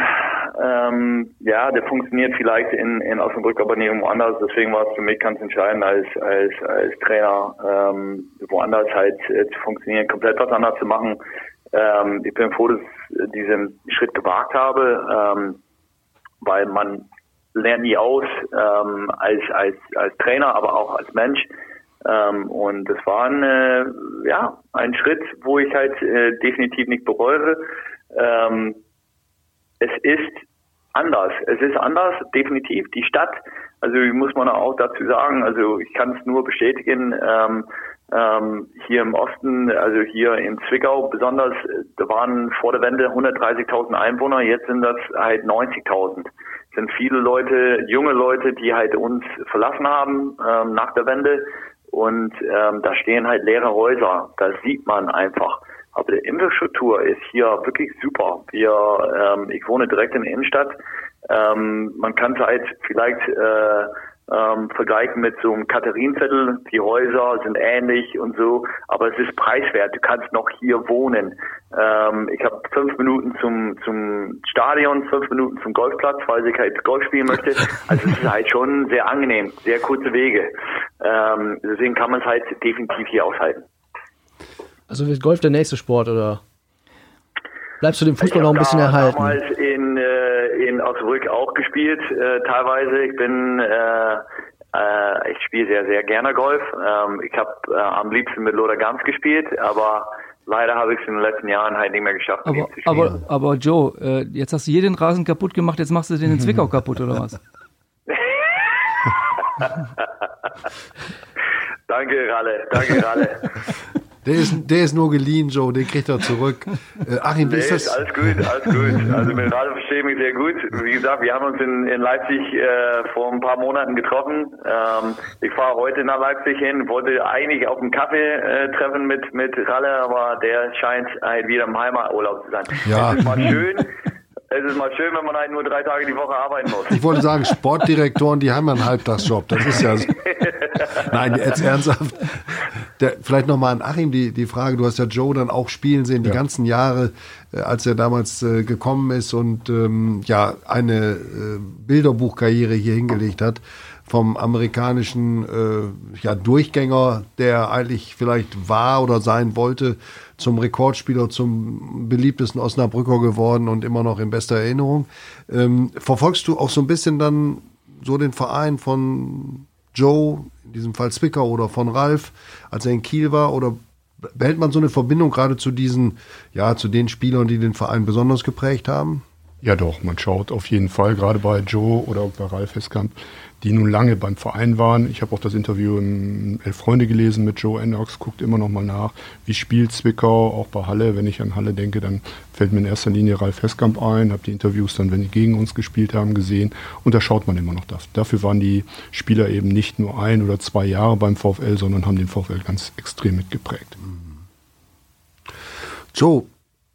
ähm, ja, der funktioniert vielleicht in, in Osnabrück, aber nicht woanders. Deswegen war es für mich ganz entscheidend als als als Trainer ähm, woanders halt äh, zu funktionieren, komplett was anderes zu machen. Ähm, ich bin froh, dass ich diesen Schritt gewagt habe, ähm, weil man lernt nie aus ähm, als als als Trainer, aber auch als Mensch. Ähm, und das war ein, äh, ja, ein Schritt, wo ich halt äh, definitiv nicht bereue. Ähm, es ist anders. Es ist anders, definitiv. Die Stadt, also muss man auch dazu sagen, also ich kann es nur bestätigen, ähm, ähm, hier im Osten, also hier in Zwickau besonders, da waren vor der Wende 130.000 Einwohner, jetzt sind das halt 90.000. Sind viele Leute, junge Leute, die halt uns verlassen haben ähm, nach der Wende und ähm, da stehen halt leere Häuser. Da sieht man einfach. Aber die Infrastruktur ist hier wirklich super. Wir, ähm, ich wohne direkt in der Innenstadt. Ähm, man kann halt vielleicht äh, ähm, vergleichen mit so einem Katharinenviertel. Die Häuser sind ähnlich und so, aber es ist preiswert. Du kannst noch hier wohnen. Ähm, ich habe fünf Minuten zum zum Stadion, fünf Minuten zum Golfplatz, weil ich halt Golf spielen möchte. Also es ist halt schon sehr angenehm, sehr kurze Wege. Ähm, deswegen kann man es halt definitiv hier aushalten. Also wird Golf der nächste Sport oder bleibst du dem Fußball Ich noch ein bisschen da erhalten? damals in, äh, in Osnabrück auch gespielt, äh, teilweise. Ich bin, äh, äh, ich spiele sehr, sehr gerne Golf. Ähm, ich habe äh, am liebsten mit Lothar Gams gespielt, aber leider habe ich es in den letzten Jahren halt nicht mehr geschafft, Aber, ihm zu spielen. aber, aber Joe, äh, jetzt hast du hier den Rasen kaputt gemacht, jetzt machst du den in Zwickau kaputt, oder was? danke, Ralle, danke, Ralle. Der ist, der ist nur geliehen, Joe, den kriegt er zurück. Äh, Achim, wie Nee, ist das? alles gut, alles gut. Also mit Ralle verstehe ich mich sehr gut. Wie gesagt, wir haben uns in, in Leipzig äh, vor ein paar Monaten getroffen. Ähm, ich fahre heute nach Leipzig hin, wollte eigentlich auf einen Kaffee äh, treffen mit, mit Ralle, aber der scheint halt wieder im Heimaturlaub zu sein. Ja. Ist mal schön. Es ist mal schön, wenn man halt nur drei Tage die Woche arbeiten muss. Ich wollte sagen, Sportdirektoren, die haben ja einen Halbtagsjob. Das ist ja. so. Nein, jetzt ernsthaft. Der, vielleicht nochmal an Achim die, die Frage. Du hast ja Joe dann auch spielen sehen, die ganzen Jahre, äh, als er damals äh, gekommen ist und ähm, ja eine äh, Bilderbuchkarriere hier hingelegt hat. Vom amerikanischen äh, ja, Durchgänger, der eigentlich vielleicht war oder sein wollte, zum Rekordspieler, zum beliebtesten Osnabrücker geworden und immer noch in bester Erinnerung. Ähm, verfolgst du auch so ein bisschen dann so den Verein von Joe, in diesem Fall Zwickau oder von Ralf, als er in Kiel war? Oder behält man so eine Verbindung gerade zu diesen, ja, zu den Spielern, die den Verein besonders geprägt haben? Ja, doch, man schaut auf jeden Fall, gerade bei Joe oder auch bei Ralf Heskamp, die nun lange beim Verein waren. Ich habe auch das Interview im Elf Freunde gelesen mit Joe Ennox, guckt immer noch mal nach, wie spielt Zwickau, auch bei Halle. Wenn ich an Halle denke, dann fällt mir in erster Linie Ralf Heskamp ein, habe die Interviews dann, wenn die gegen uns gespielt haben, gesehen und da schaut man immer noch das. Dafür waren die Spieler eben nicht nur ein oder zwei Jahre beim VfL, sondern haben den VfL ganz extrem mitgeprägt. Joe,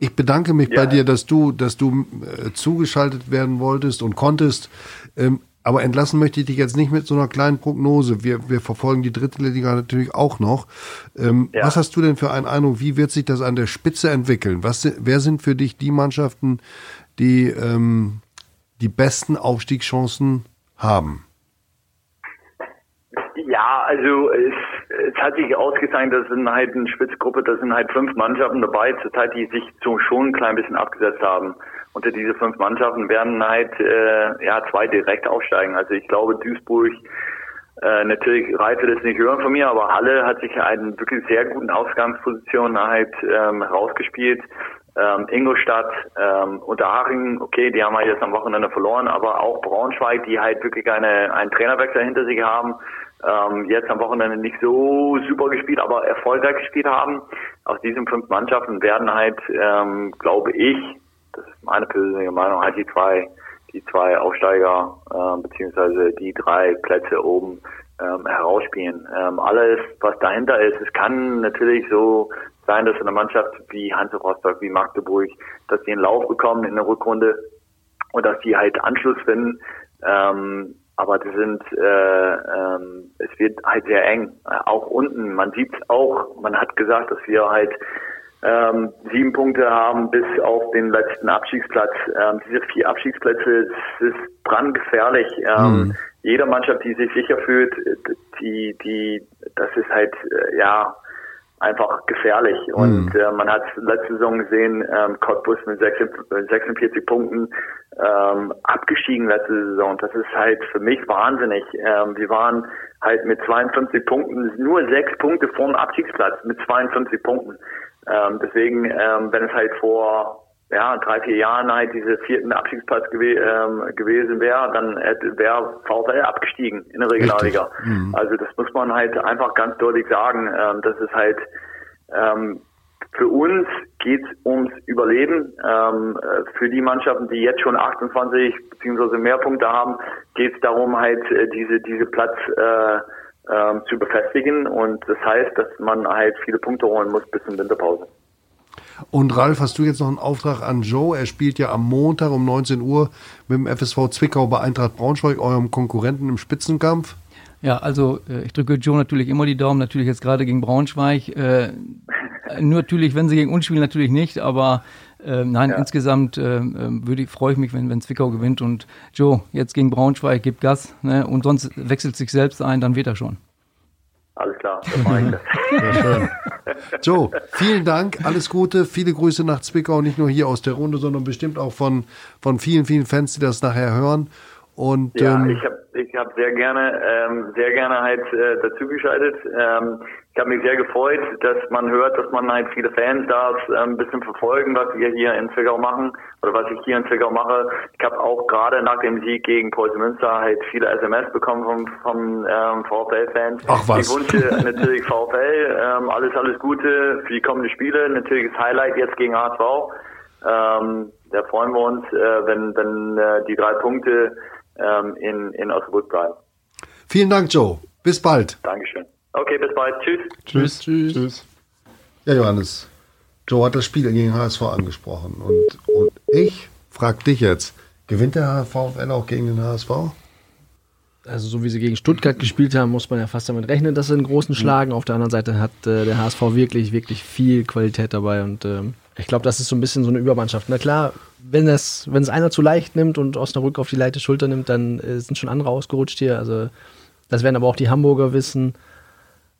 ich bedanke mich Ja. bei dir, dass du, dass du äh, zugeschaltet werden wolltest und konntest. Ähm, aber entlassen möchte ich dich jetzt nicht mit so einer kleinen Prognose. Wir, wir verfolgen die dritte Liga natürlich auch noch. Ähm, Ja. Was hast du denn für einen Eindruck? Wie wird sich das an der Spitze entwickeln? Was, wer sind für dich die Mannschaften, die ähm, die besten Aufstiegschancen haben? Ja, also es, hat sich ausgezeichnet, das sind halt eine Spitzgruppe, das sind halt fünf Mannschaften dabei zurzeit, die sich so schon ein klein bisschen abgesetzt haben. Unter diese fünf Mannschaften werden halt äh, ja zwei direkt aufsteigen. Also ich glaube Duisburg, äh, natürlich Reit wird es nicht hören von mir, aber Halle hat sich einen wirklich sehr guten Ausgangsposition halt ähm, rausgespielt. Ähm, Ingolstadt, ähm, Unterhaching, okay, die haben halt jetzt am Wochenende verloren, aber auch Braunschweig, die halt wirklich eine, einen Trainerwechsel hinter sich haben, ähm, jetzt am Wochenende nicht so super gespielt, aber erfolgreich gespielt haben. Aus diesen fünf Mannschaften werden halt, ähm, glaube ich, das ist meine persönliche Meinung, halt die zwei, die zwei Aufsteiger ähm, beziehungsweise die drei Plätze oben ähm, herausspielen. Ähm, alles, was dahinter ist, es kann natürlich so sein, dass eine Mannschaft wie Hansa Rostock, wie Magdeburg, dass die einen Lauf bekommen in der Rückrunde und dass die halt Anschluss finden. Ähm, aber das sind, äh, ähm, es wird halt sehr eng. Äh, auch unten, man sieht auch, man hat gesagt, dass wir halt ähm, sieben Punkte haben bis auf den letzten Abstiegsplatz. Ähm, diese vier Abstiegsplätze, es ist brandgefährlich. Ähm, Jede Mannschaft, die sich sicher fühlt, die, die, das ist halt, äh, ja, einfach gefährlich. Und äh, man hat letzte Saison gesehen, ähm, Cottbus mit 46, 46 Punkten ähm, abgestiegen letzte Saison. Das ist halt für mich wahnsinnig. Ähm, wir waren halt mit 52 Punkten nur sechs Punkte vom Abstiegsplatz mit 52 Punkten. Ähm, deswegen, ähm, wenn es halt vor ja, drei, vier Jahren halt diese vierten Abstiegsplatz gew ähm, gewesen wäre, dann wäre VfL abgestiegen in der Regionalliga. Mhm. Also das muss man halt einfach ganz deutlich sagen. Ähm, das ist halt ähm, für uns geht es ums Überleben. Ähm, äh, für die Mannschaften, die jetzt schon 28 bzw. mehr Punkte haben, geht es darum, halt äh, diese diese Platz äh, äh, zu befestigen. Und das heißt, dass man halt viele Punkte holen muss bis zur Winterpause. Und Ralf, hast du jetzt noch einen Auftrag an Joe? Er spielt ja am Montag um 19 Uhr mit dem FSV Zwickau bei Eintracht Braunschweig, eurem Konkurrenten im Spitzenkampf. Ja, also äh, ich drücke Joe natürlich immer die Daumen, natürlich jetzt gerade gegen Braunschweig. Äh, nur natürlich, wenn sie gegen uns spielen, natürlich nicht, aber äh, nein, ja. insgesamt äh, ähm, würde ich, freue ich mich, wenn, wenn Zwickau gewinnt und Joe jetzt gegen Braunschweig gibt Gas ne, und sonst wechselt sich selbst ein, dann wird er schon. Alles klar, dann mache ich das. Sehr schön. Joe, vielen Dank, alles Gute, viele Grüße nach Zwickau, nicht nur hier aus der Runde, sondern bestimmt auch von, von vielen, vielen Fans, die das nachher hören. Und, ja, ähm, ich habe ich hab sehr gerne, ähm, sehr gerne halt äh, dazugeschaltet. Ähm, ich habe mich sehr gefreut, dass man hört, dass man halt viele Fans darf äh, ein bisschen verfolgen, was wir hier in Zwickau machen oder was ich hier in Zwickau mache. Ich habe auch gerade nach dem Sieg gegen Preußen Münster halt viele SMS bekommen vom, vom ähm, VfL-Fans. Ach was. Ich wünsche natürlich VfL ähm, alles, alles Gute für die kommenden Spiele. Natürlich das Highlight jetzt gegen HSV. Ähm, da freuen wir uns, äh, wenn, wenn äh, die drei Punkte ähm, in, in Osnabrück bleiben. Vielen Dank, Joe. Bis bald. Dankeschön. Okay, bis bald. Tschüss. Tschüss. Tschüss. Tschüss. Ja, Johannes. Joe hat das Spiel gegen HSV angesprochen. Und, und ich frage dich jetzt, gewinnt der VfL auch gegen den HSV? Also so wie sie gegen Stuttgart gespielt haben, muss man ja fast damit rechnen, dass sie einen großen schlagen. Auf der anderen Seite hat äh, der HSV wirklich, wirklich viel Qualität dabei und ähm, ich glaube, das ist so ein bisschen so eine Übermannschaft. Na klar, wenn es, wenn es einer zu leicht nimmt und Osnabrück auf die leichte Schulter nimmt, dann äh, sind schon andere ausgerutscht hier. Also das werden aber auch die Hamburger wissen.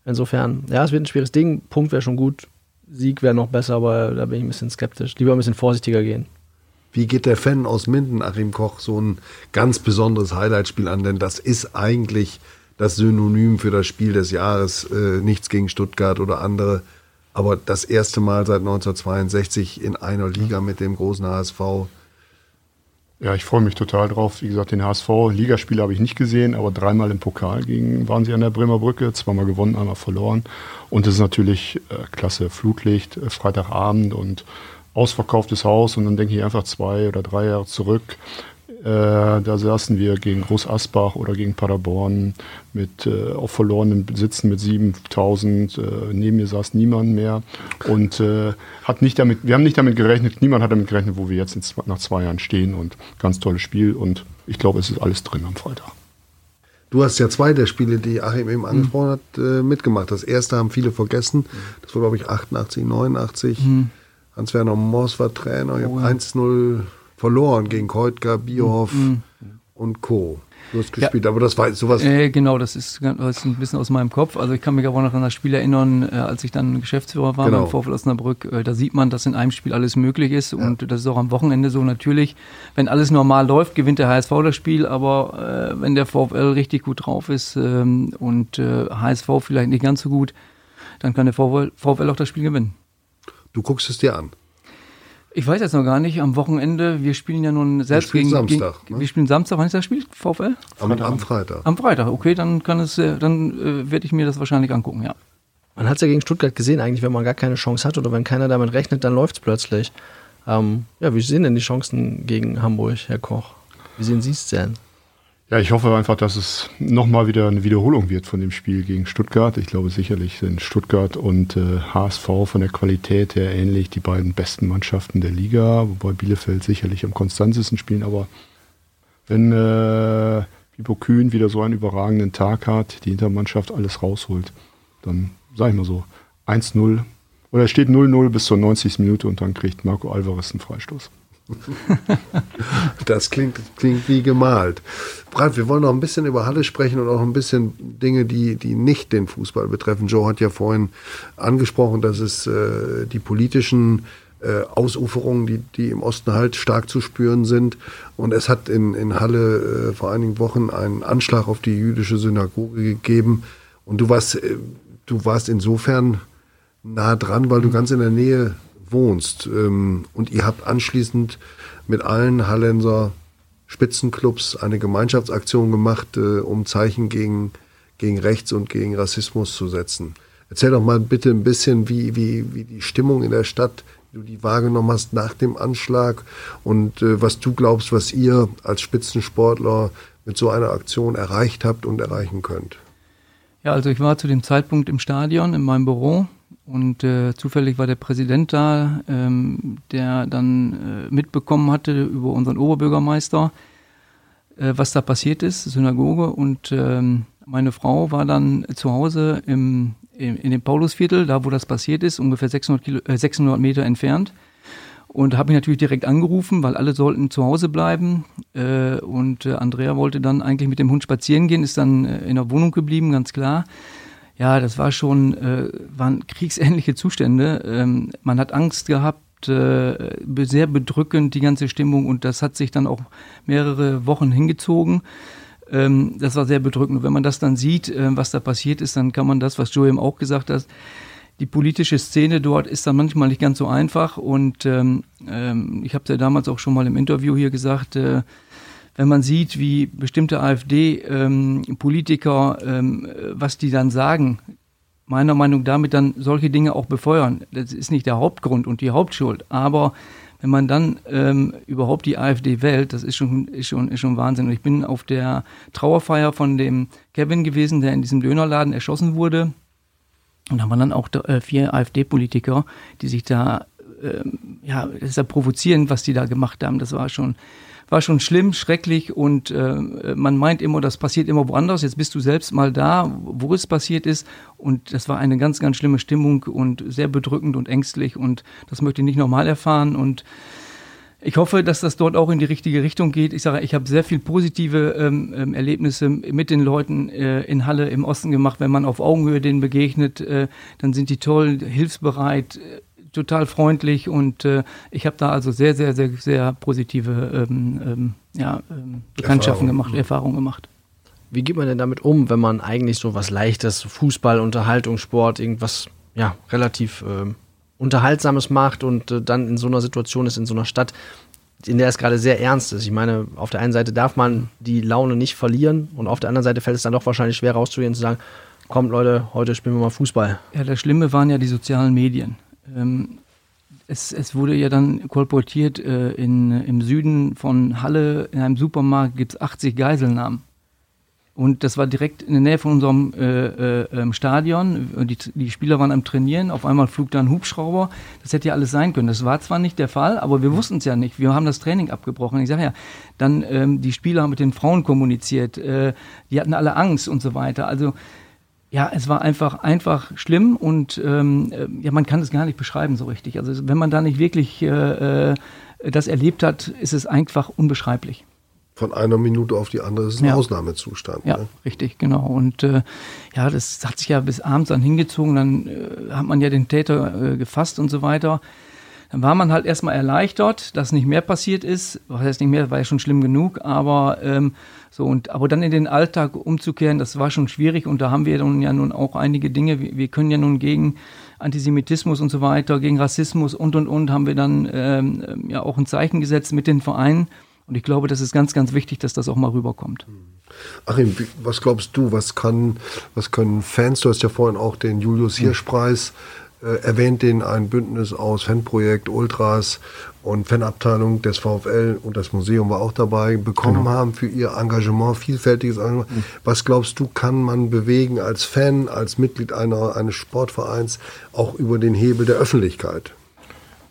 Insofern, ja, es wird ein schwieriges Ding. Punkt wäre schon gut. Sieg wäre noch besser, aber da bin ich ein bisschen skeptisch. Lieber ein bisschen vorsichtiger gehen. Wie geht der Fan aus Minden, Achim Koch, so ein ganz besonderes Highlightspiel an? Denn das ist eigentlich das Synonym für das Spiel des Jahres. Äh, nichts gegen Stuttgart oder andere. Aber das erste Mal seit 1962 in einer Liga mit dem großen HSV. Ja, ich freue mich total drauf. Wie gesagt, den HSV, Ligaspiel habe ich nicht gesehen, aber dreimal im Pokal gegen, waren sie an der Bremer Brücke, zweimal gewonnen, einmal verloren. Und das ist natürlich äh, klasse. Flutlicht, äh, Freitagabend und ausverkauftes Haus. Und dann denke ich einfach zwei oder drei Jahre zurück. Äh, da saßen wir gegen Groß Asbach oder gegen Paderborn mit äh, auf verlorenen Sitzen mit 7000. Äh, neben mir saß niemand mehr und äh, hat nicht damit, wir haben nicht damit gerechnet, niemand hat damit gerechnet, wo wir jetzt in, nach zwei Jahren stehen und ganz tolles Spiel und ich glaube, es ist alles drin am Freitag. Du hast ja zwei der Spiele, die Achim eben angesprochen mhm. hat, äh, mitgemacht. Das erste haben viele vergessen. Das war, glaube ich, 88, 89. Mhm. Hans-Werner Moss war Trainer. Ich oh, habe ja. 1-0 verloren gegen Keutger, Bierhoff mhm. und Co. Du hast gespielt, ja. aber das war sowas. Äh, genau, das ist, das ist ein bisschen aus meinem Kopf. Also ich kann mich aber noch an das Spiel erinnern, äh, als ich dann Geschäftsführer war genau. beim VfL Osnabrück. Äh, da sieht man, dass in einem Spiel alles möglich ist ja. und das ist auch am Wochenende so natürlich. Wenn alles normal läuft, gewinnt der HSV das Spiel, aber äh, wenn der VfL richtig gut drauf ist ähm, und HSV äh, vielleicht nicht ganz so gut, dann kann der VfL, VfL auch das Spiel gewinnen. Du guckst es dir an. Ich weiß jetzt noch gar nicht, am Wochenende, wir spielen ja nun selbst wir gegen, Samstag, gegen ne? wir spielen Samstag, wann ist das Spiel, VfL? Am, am Freitag. Am Freitag, okay, dann kann es, äh, dann äh, werde ich mir das wahrscheinlich angucken, ja. Man hat es ja gegen Stuttgart gesehen, eigentlich, wenn man gar keine Chance hat oder wenn keiner damit rechnet, dann läuft es plötzlich. Ähm, ja, wie sehen denn die Chancen gegen Hamburg, Herr Koch? Wie sehen Sie es denn? Ja, ich hoffe einfach, dass es nochmal wieder eine Wiederholung wird von dem Spiel gegen Stuttgart. Ich glaube sicherlich sind Stuttgart und äh, HSV von der Qualität her ähnlich die beiden besten Mannschaften der Liga, wobei Bielefeld sicherlich am konstantesten spielen. Aber wenn äh, Bibo Kühn wieder so einen überragenden Tag hat, die Hintermannschaft alles rausholt, dann sage ich mal so 1-0 oder es steht 0-0 bis zur 90. Minute und dann kriegt Marco Alvarez einen Freistoß. das klingt, klingt wie gemalt. Brad, wir wollen noch ein bisschen über Halle sprechen und auch ein bisschen Dinge, die, die nicht den Fußball betreffen. Joe hat ja vorhin angesprochen, dass es äh, die politischen äh, Ausuferungen, die, die im Osten halt stark zu spüren sind. Und es hat in, in Halle äh, vor einigen Wochen einen Anschlag auf die jüdische Synagoge gegeben. Und du warst, äh, du warst insofern nah dran, weil du ganz in der Nähe wohnst ähm, und ihr habt anschließend mit allen Hallenser Spitzenclubs eine Gemeinschaftsaktion gemacht, äh, um Zeichen gegen, gegen Rechts und gegen Rassismus zu setzen. Erzähl doch mal bitte ein bisschen, wie, wie, wie die Stimmung in der Stadt, wie du die wahrgenommen hast nach dem Anschlag und äh, was du glaubst, was ihr als Spitzensportler mit so einer Aktion erreicht habt und erreichen könnt. Ja, also ich war zu dem Zeitpunkt im Stadion, in meinem Büro und äh, zufällig war der Präsident da, ähm, der dann äh, mitbekommen hatte über unseren Oberbürgermeister, äh, was da passiert ist, Synagoge. Und ähm, meine Frau war dann zu Hause im, im, in dem Paulusviertel, da wo das passiert ist, ungefähr 600, Kilo, 600 äh, Meter entfernt. Und habe mich natürlich direkt angerufen, weil alle sollten zu Hause bleiben. Äh, und äh, Andrea wollte dann eigentlich mit dem Hund spazieren gehen, ist dann in der Wohnung geblieben, ganz klar ja, das war schon, äh, waren kriegsähnliche Zustände. Ähm, man hat Angst gehabt, äh, sehr bedrückend die ganze Stimmung und das hat sich dann auch mehrere Wochen hingezogen. Ähm, das war sehr bedrückend. Und wenn man das dann sieht, äh, was da passiert ist, dann kann man das, was Joe auch gesagt hat, die politische Szene dort ist dann manchmal nicht ganz so einfach. Und ähm, ähm, ich habe es ja damals auch schon mal im Interview hier gesagt, äh, wenn man sieht, wie bestimmte AfD-Politiker, ähm, ähm, was die dann sagen, meiner Meinung nach damit dann solche Dinge auch befeuern. Das ist nicht der Hauptgrund und die Hauptschuld, aber wenn man dann ähm, überhaupt die AfD wählt, das ist schon, ist, schon, ist schon Wahnsinn. Und ich bin auf der Trauerfeier von dem Kevin gewesen, der in diesem Dönerladen erschossen wurde. Und da waren dann auch äh, vier AfD-Politiker, die sich da, ähm, ja, das ist ja provozierend, was die da gemacht haben. Das war schon, war schon schlimm, schrecklich und äh, man meint immer, das passiert immer woanders. Jetzt bist du selbst mal da, wo es passiert ist und das war eine ganz, ganz schlimme Stimmung und sehr bedrückend und ängstlich und das möchte ich nicht nochmal erfahren und ich hoffe, dass das dort auch in die richtige Richtung geht. Ich sage, ich habe sehr viel positive ähm, ähm Erlebnisse mit den Leuten äh, in Halle im Osten gemacht. Wenn man auf Augenhöhe denen begegnet, äh, dann sind die toll, hilfsbereit, total freundlich und äh, ich habe da also sehr, sehr, sehr, sehr positive ähm, ähm, ja, ähm, Bekanntschaften Erfahrung. gemacht, Erfahrungen gemacht. Wie geht man denn damit um, wenn man eigentlich so was Leichtes, Fußball, Unterhaltungssport, irgendwas ja, relativ äh, Unterhaltsames macht und äh, dann in so einer Situation ist, in so einer Stadt, in der es gerade sehr ernst ist. Ich meine, auf der einen Seite darf man die Laune nicht verlieren und auf der anderen Seite fällt es dann doch wahrscheinlich schwer rauszugehen und zu sagen, kommt Leute, heute spielen wir mal Fußball. Ja, das Schlimme waren ja die sozialen Medien. Ähm, es, es, wurde ja dann kolportiert, äh, in, im Süden von Halle in einem Supermarkt gibt es 80 Geiselnahmen. Und das war direkt in der Nähe von unserem äh, äh, ähm, Stadion. Die, die, Spieler waren am Trainieren. Auf einmal flog da ein Hubschrauber. Das hätte ja alles sein können. Das war zwar nicht der Fall, aber wir wussten es ja nicht. Wir haben das Training abgebrochen. Ich sage ja, dann ähm, die Spieler haben mit den Frauen kommuniziert. Äh, die hatten alle Angst und so weiter. Also ja, es war einfach, einfach schlimm und ähm, äh, ja, man kann es gar nicht beschreiben so richtig. Also wenn man da nicht wirklich äh, äh, das erlebt hat, ist es einfach unbeschreiblich. Von einer Minute auf die andere ist es ein ja. Ausnahmezustand. Ja, ne? richtig, genau. Und äh, ja, das hat sich ja bis abends dann hingezogen. Dann äh, hat man ja den Täter äh, gefasst und so weiter. Dann war man halt erstmal erleichtert, dass nicht mehr passiert ist. Was heißt nicht mehr, war ja schon schlimm genug, aber ähm, so und aber dann in den Alltag umzukehren, das war schon schwierig und da haben wir nun ja nun auch einige Dinge. Wir, wir können ja nun gegen Antisemitismus und so weiter, gegen Rassismus und und und haben wir dann ähm, ja auch ein Zeichen gesetzt mit den Vereinen. Und ich glaube, das ist ganz, ganz wichtig, dass das auch mal rüberkommt. Achim, was glaubst du, was kann, was können Fans, du hast ja vorhin auch den Julius Hirschpreis erwähnt den ein Bündnis aus Fanprojekt, Ultras und Fanabteilung des VfL und das Museum war auch dabei, bekommen genau. haben für ihr Engagement, vielfältiges Engagement. Mhm. Was glaubst du, kann man bewegen als Fan, als Mitglied einer, eines Sportvereins, auch über den Hebel der Öffentlichkeit?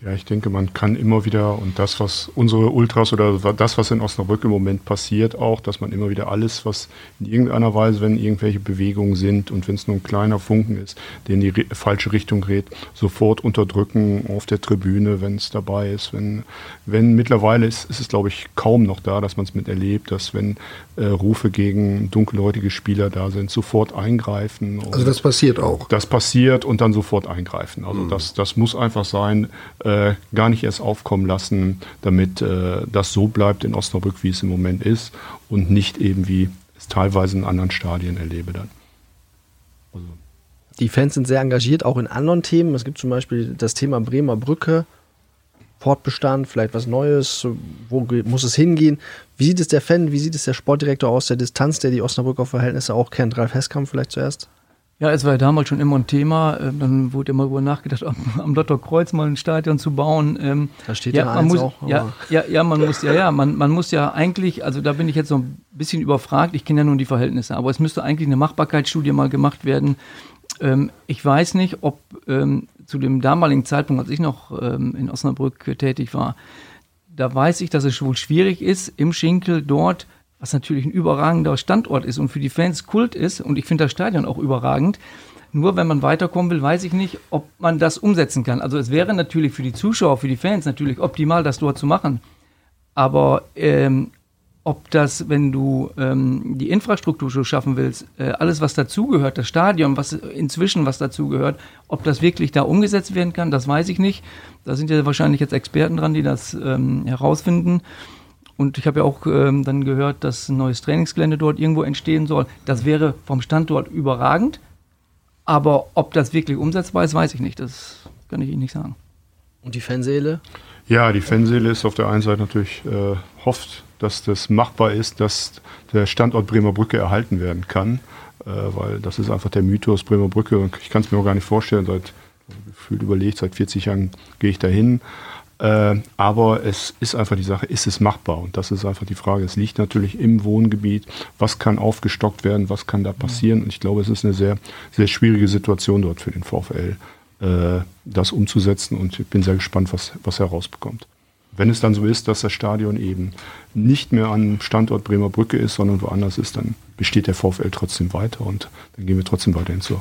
Ja, ich denke, man kann immer wieder und das, was unsere Ultras oder das, was in Osnabrück im Moment passiert, auch, dass man immer wieder alles, was in irgendeiner Weise, wenn irgendwelche Bewegungen sind und wenn es nur ein kleiner Funken ist, der in die falsche Richtung geht, sofort unterdrücken auf der Tribüne, wenn es dabei ist. Wenn, wenn mittlerweile ist, ist es, glaube ich, kaum noch da, dass man es miterlebt, dass wenn äh, Rufe gegen dunkelhäutige Spieler da sind, sofort eingreifen. Also das passiert auch. Das passiert und dann sofort eingreifen. Also mhm. das, das muss einfach sein. Äh, äh, gar nicht erst aufkommen lassen, damit äh, das so bleibt in Osnabrück, wie es im Moment ist und nicht eben wie es teilweise in anderen Stadien erlebe dann. Also. die Fans sind sehr engagiert, auch in anderen Themen. Es gibt zum Beispiel das Thema Bremer Brücke, Fortbestand, vielleicht was Neues, wo muss es hingehen? Wie sieht es der Fan, wie sieht es der Sportdirektor aus der Distanz, der die Osnabrücker Verhältnisse auch kennt? Ralf Heskamp vielleicht zuerst? Ja, es war ja damals schon immer ein Thema. Ähm, dann wurde immer darüber nachgedacht, am, am Lotterkreuz mal ein Stadion zu bauen. Ähm, da steht ja, ja man muss, auch. Ja, ja, ja, man muss ja, ja, man, man muss ja eigentlich, also da bin ich jetzt so ein bisschen überfragt. Ich kenne ja nun die Verhältnisse, aber es müsste eigentlich eine Machbarkeitsstudie mal gemacht werden. Ähm, ich weiß nicht, ob zu dem damaligen Zeitpunkt, als ich noch in Osnabrück tätig war, da weiß ich, dass es wohl schwierig ist, im Schinkel dort was natürlich ein überragender Standort ist und für die Fans Kult ist. Und ich finde das Stadion auch überragend. Nur wenn man weiterkommen will, weiß ich nicht, ob man das umsetzen kann. Also es wäre natürlich für die Zuschauer, für die Fans natürlich optimal, das dort zu machen. Aber ähm, ob das, wenn du ähm, die Infrastruktur so schaffen willst, äh, alles, was dazugehört, das Stadion, was inzwischen was dazugehört, ob das wirklich da umgesetzt werden kann, das weiß ich nicht. Da sind ja wahrscheinlich jetzt Experten dran, die das ähm, herausfinden. Und ich habe ja auch ähm, dann gehört, dass ein neues Trainingsgelände dort irgendwo entstehen soll. Das wäre vom Standort überragend. Aber ob das wirklich umsetzbar ist, weiß ich nicht. Das kann ich Ihnen nicht sagen. Und die Fanseele? Ja, die Fanseele ist auf der einen Seite natürlich, äh, hofft, dass das machbar ist, dass der Standort Bremer Brücke erhalten werden kann. Äh, weil das ist einfach der Mythos Bremer Brücke. Ich kann es mir auch gar nicht vorstellen. Seit gefühlt überlegt, seit 40 Jahren gehe ich dahin. Äh, aber es ist einfach die Sache, ist es machbar? Und das ist einfach die Frage. Es liegt natürlich im Wohngebiet. Was kann aufgestockt werden? Was kann da passieren? Und ich glaube, es ist eine sehr, sehr schwierige Situation dort für den VfL, äh, das umzusetzen. Und ich bin sehr gespannt, was, was herausbekommt. Wenn es dann so ist, dass das Stadion eben nicht mehr am Standort Bremer Brücke ist, sondern woanders ist, dann besteht der VfL trotzdem weiter und dann gehen wir trotzdem weiterhin zur,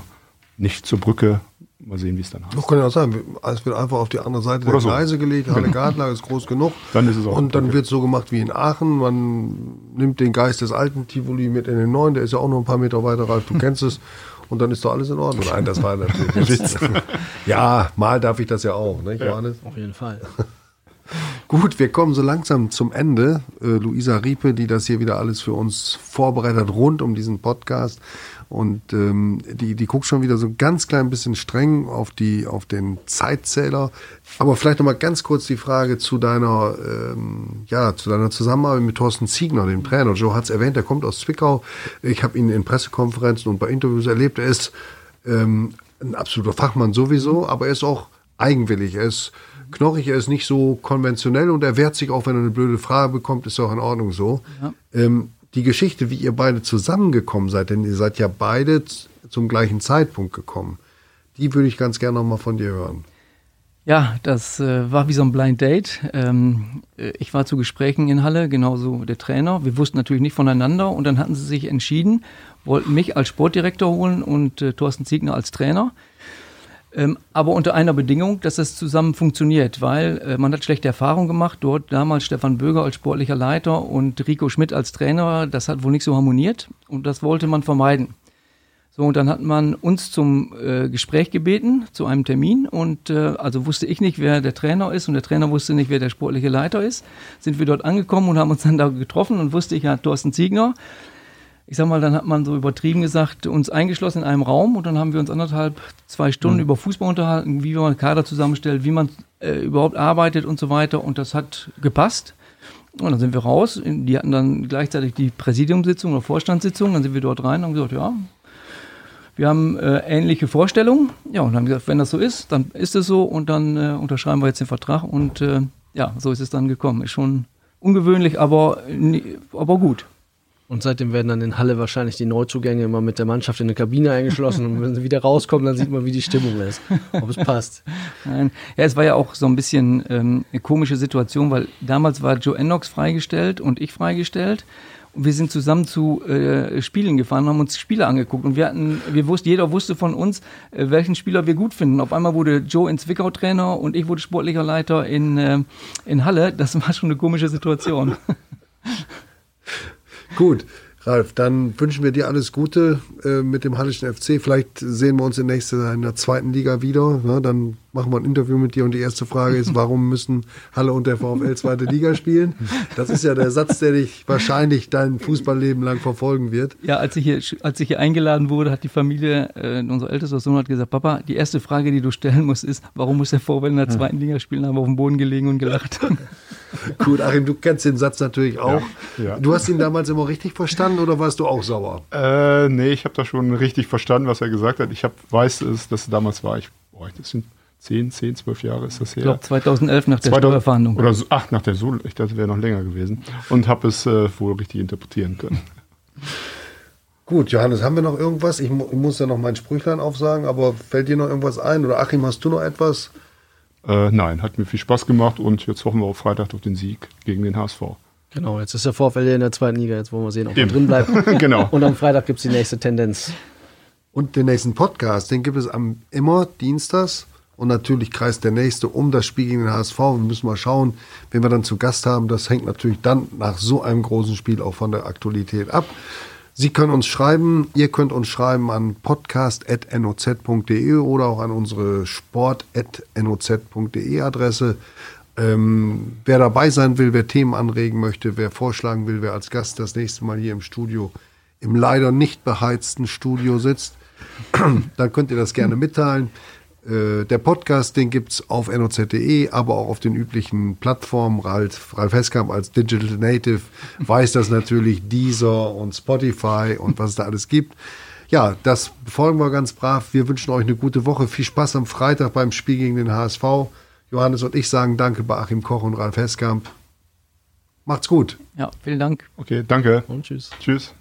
nicht zur Brücke, Mal sehen, wie es dann heißt. Das kann ja auch sein. Es wird einfach auf die andere Seite Oder der so. Gleise gelegt. Halle Gartlage ist groß genug. Dann ist es auch Und dann okay. wird es so gemacht wie in Aachen. Man nimmt den Geist des alten Tivoli mit in den neuen. Der ist ja auch noch ein paar Meter weiter, Ralf. Du kennst es. Und dann ist doch alles in Ordnung. Nein, das war natürlich ja, mal darf ich das ja auch, nicht, Johannes? Auf jeden Fall. Gut, wir kommen so langsam zum Ende. Äh, Luisa Riepe, die das hier wieder alles für uns vorbereitet rund um diesen Podcast. Und ähm, die, die guckt schon wieder so ganz klein bisschen streng auf, die, auf den Zeitzähler. Aber vielleicht nochmal ganz kurz die Frage zu deiner, ähm, ja, zu deiner Zusammenarbeit mit Thorsten Ziegner, dem Trainer. Joe hat es erwähnt, er kommt aus Zwickau. Ich habe ihn in Pressekonferenzen und bei Interviews erlebt. Er ist ähm, ein absoluter Fachmann sowieso, aber er ist auch eigenwillig. Er ist knorrig, er ist nicht so konventionell und er wehrt sich auch, wenn er eine blöde Frage bekommt, ist auch in Ordnung so. Ja. Ähm, die Geschichte, wie ihr beide zusammengekommen seid, denn ihr seid ja beide zum gleichen Zeitpunkt gekommen, die würde ich ganz gerne noch mal von dir hören. Ja, das äh, war wie so ein Blind Date. Ähm, äh, ich war zu Gesprächen in Halle, genauso der Trainer. Wir wussten natürlich nicht voneinander und dann hatten sie sich entschieden, wollten mich als Sportdirektor holen und äh, Thorsten Ziegner als Trainer. Ähm, aber unter einer Bedingung, dass das zusammen funktioniert, weil äh, man hat schlechte Erfahrungen gemacht. Dort damals Stefan Böger als sportlicher Leiter und Rico Schmidt als Trainer. Das hat wohl nicht so harmoniert und das wollte man vermeiden. So, und dann hat man uns zum äh, Gespräch gebeten, zu einem Termin. Und äh, also wusste ich nicht, wer der Trainer ist und der Trainer wusste nicht, wer der sportliche Leiter ist. Sind wir dort angekommen und haben uns dann da getroffen und wusste ich, ja, Thorsten Ziegner. Ich sag mal, dann hat man so übertrieben gesagt, uns eingeschlossen in einem Raum und dann haben wir uns anderthalb, zwei Stunden über Fußball unterhalten, wie man Kader zusammenstellt, wie man äh, überhaupt arbeitet und so weiter. Und das hat gepasst. Und dann sind wir raus. Die hatten dann gleichzeitig die Präsidiumssitzung oder Vorstandssitzung. Dann sind wir dort rein und haben gesagt, ja, wir haben äh, ähnliche Vorstellungen. Ja, und dann haben gesagt, wenn das so ist, dann ist es so und dann äh, unterschreiben wir jetzt den Vertrag. Und äh, ja, so ist es dann gekommen. Ist schon ungewöhnlich, aber, nie- aber gut. Und seitdem werden dann in Halle wahrscheinlich die Neuzugänge immer mit der Mannschaft in eine Kabine eingeschlossen und wenn sie wieder rauskommen, dann sieht man, wie die Stimmung ist, ob es passt. Nein. Ja, es war ja auch so ein bisschen ähm, eine komische Situation, weil damals war Joe Ennox freigestellt und ich freigestellt. Und wir sind zusammen zu äh, Spielen gefahren, haben uns Spiele angeguckt und wir hatten, wir wussten, jeder wusste von uns, äh, welchen Spieler wir gut finden. Auf einmal wurde Joe in Zwickau Trainer und ich wurde sportlicher Leiter in, äh, in Halle. Das war schon eine komische Situation. Gut, Ralf, dann wünschen wir dir alles Gute äh, mit dem Hallischen FC. Vielleicht sehen wir uns in, nächster, in der zweiten Liga wieder. Ne? Dann machen wir ein Interview mit dir und die erste Frage ist, warum müssen Halle und der VfL zweite Liga spielen? Das ist ja der Satz, der dich wahrscheinlich dein Fußballleben lang verfolgen wird. Ja, als ich hier, als ich hier eingeladen wurde, hat die Familie, äh, unser ältester Sohn hat gesagt, Papa, die erste Frage, die du stellen musst, ist, warum muss der VfL in der zweiten Liga spielen? Da haben wir auf dem Boden gelegen und gelacht. Gut, Achim, du kennst den Satz natürlich auch. Ja, ja. Du hast ihn damals immer richtig verstanden oder warst du auch sauer? Äh, nee, ich habe da schon richtig verstanden, was er gesagt hat. Ich hab, weiß es, dass damals war ich, boah, das sind 10, 10, 12 Jahre ist das her. Ich glaube 2011 nach der 2000 Steuerfahndung. Oder so, ach, nach der so, ich dachte, wäre noch länger gewesen. Und habe es äh, wohl richtig interpretieren können. Gut, Johannes, haben wir noch irgendwas? Ich, mu ich muss ja noch mein Sprüchlein aufsagen, aber fällt dir noch irgendwas ein? Oder Achim, hast du noch etwas? Äh, nein, hat mir viel Spaß gemacht und jetzt hoffen wir auf Freitag auf den Sieg gegen den HSV. Genau, jetzt ist der VfL in der zweiten Liga. Jetzt wollen wir sehen, ob er Eben. drin bleibt. Genau. Und am Freitag gibt es die nächste Tendenz. Und den nächsten Podcast, den gibt es am immer dienstags. Und natürlich kreist der nächste um das Spiel gegen den HSV. Wir müssen mal schauen, wen wir dann zu Gast haben. Das hängt natürlich dann nach so einem großen Spiel auch von der Aktualität ab. Sie können uns schreiben, ihr könnt uns schreiben an podcast.noz.de oder auch an unsere sport.noz.de Adresse. Ähm, wer dabei sein will, wer Themen anregen möchte, wer vorschlagen will, wer als Gast das nächste Mal hier im Studio, im leider nicht beheizten Studio sitzt, dann könnt ihr das gerne mitteilen. Äh, Der Podcast, den gibt's auf noz.de, aber auch auf den üblichen Plattformen. Ralf, Ralf Heskamp als Digital Native weiß das natürlich, Deezer und Spotify und was es da alles gibt. Ja, das befolgen wir ganz brav. Wir wünschen euch eine gute Woche. Viel Spaß am Freitag beim Spiel gegen den HSV. Johannes und ich sagen Danke bei Achim Koch und Ralf Heskamp. Macht's gut. Ja, vielen Dank. Okay, danke. Und tschüss. Tschüss.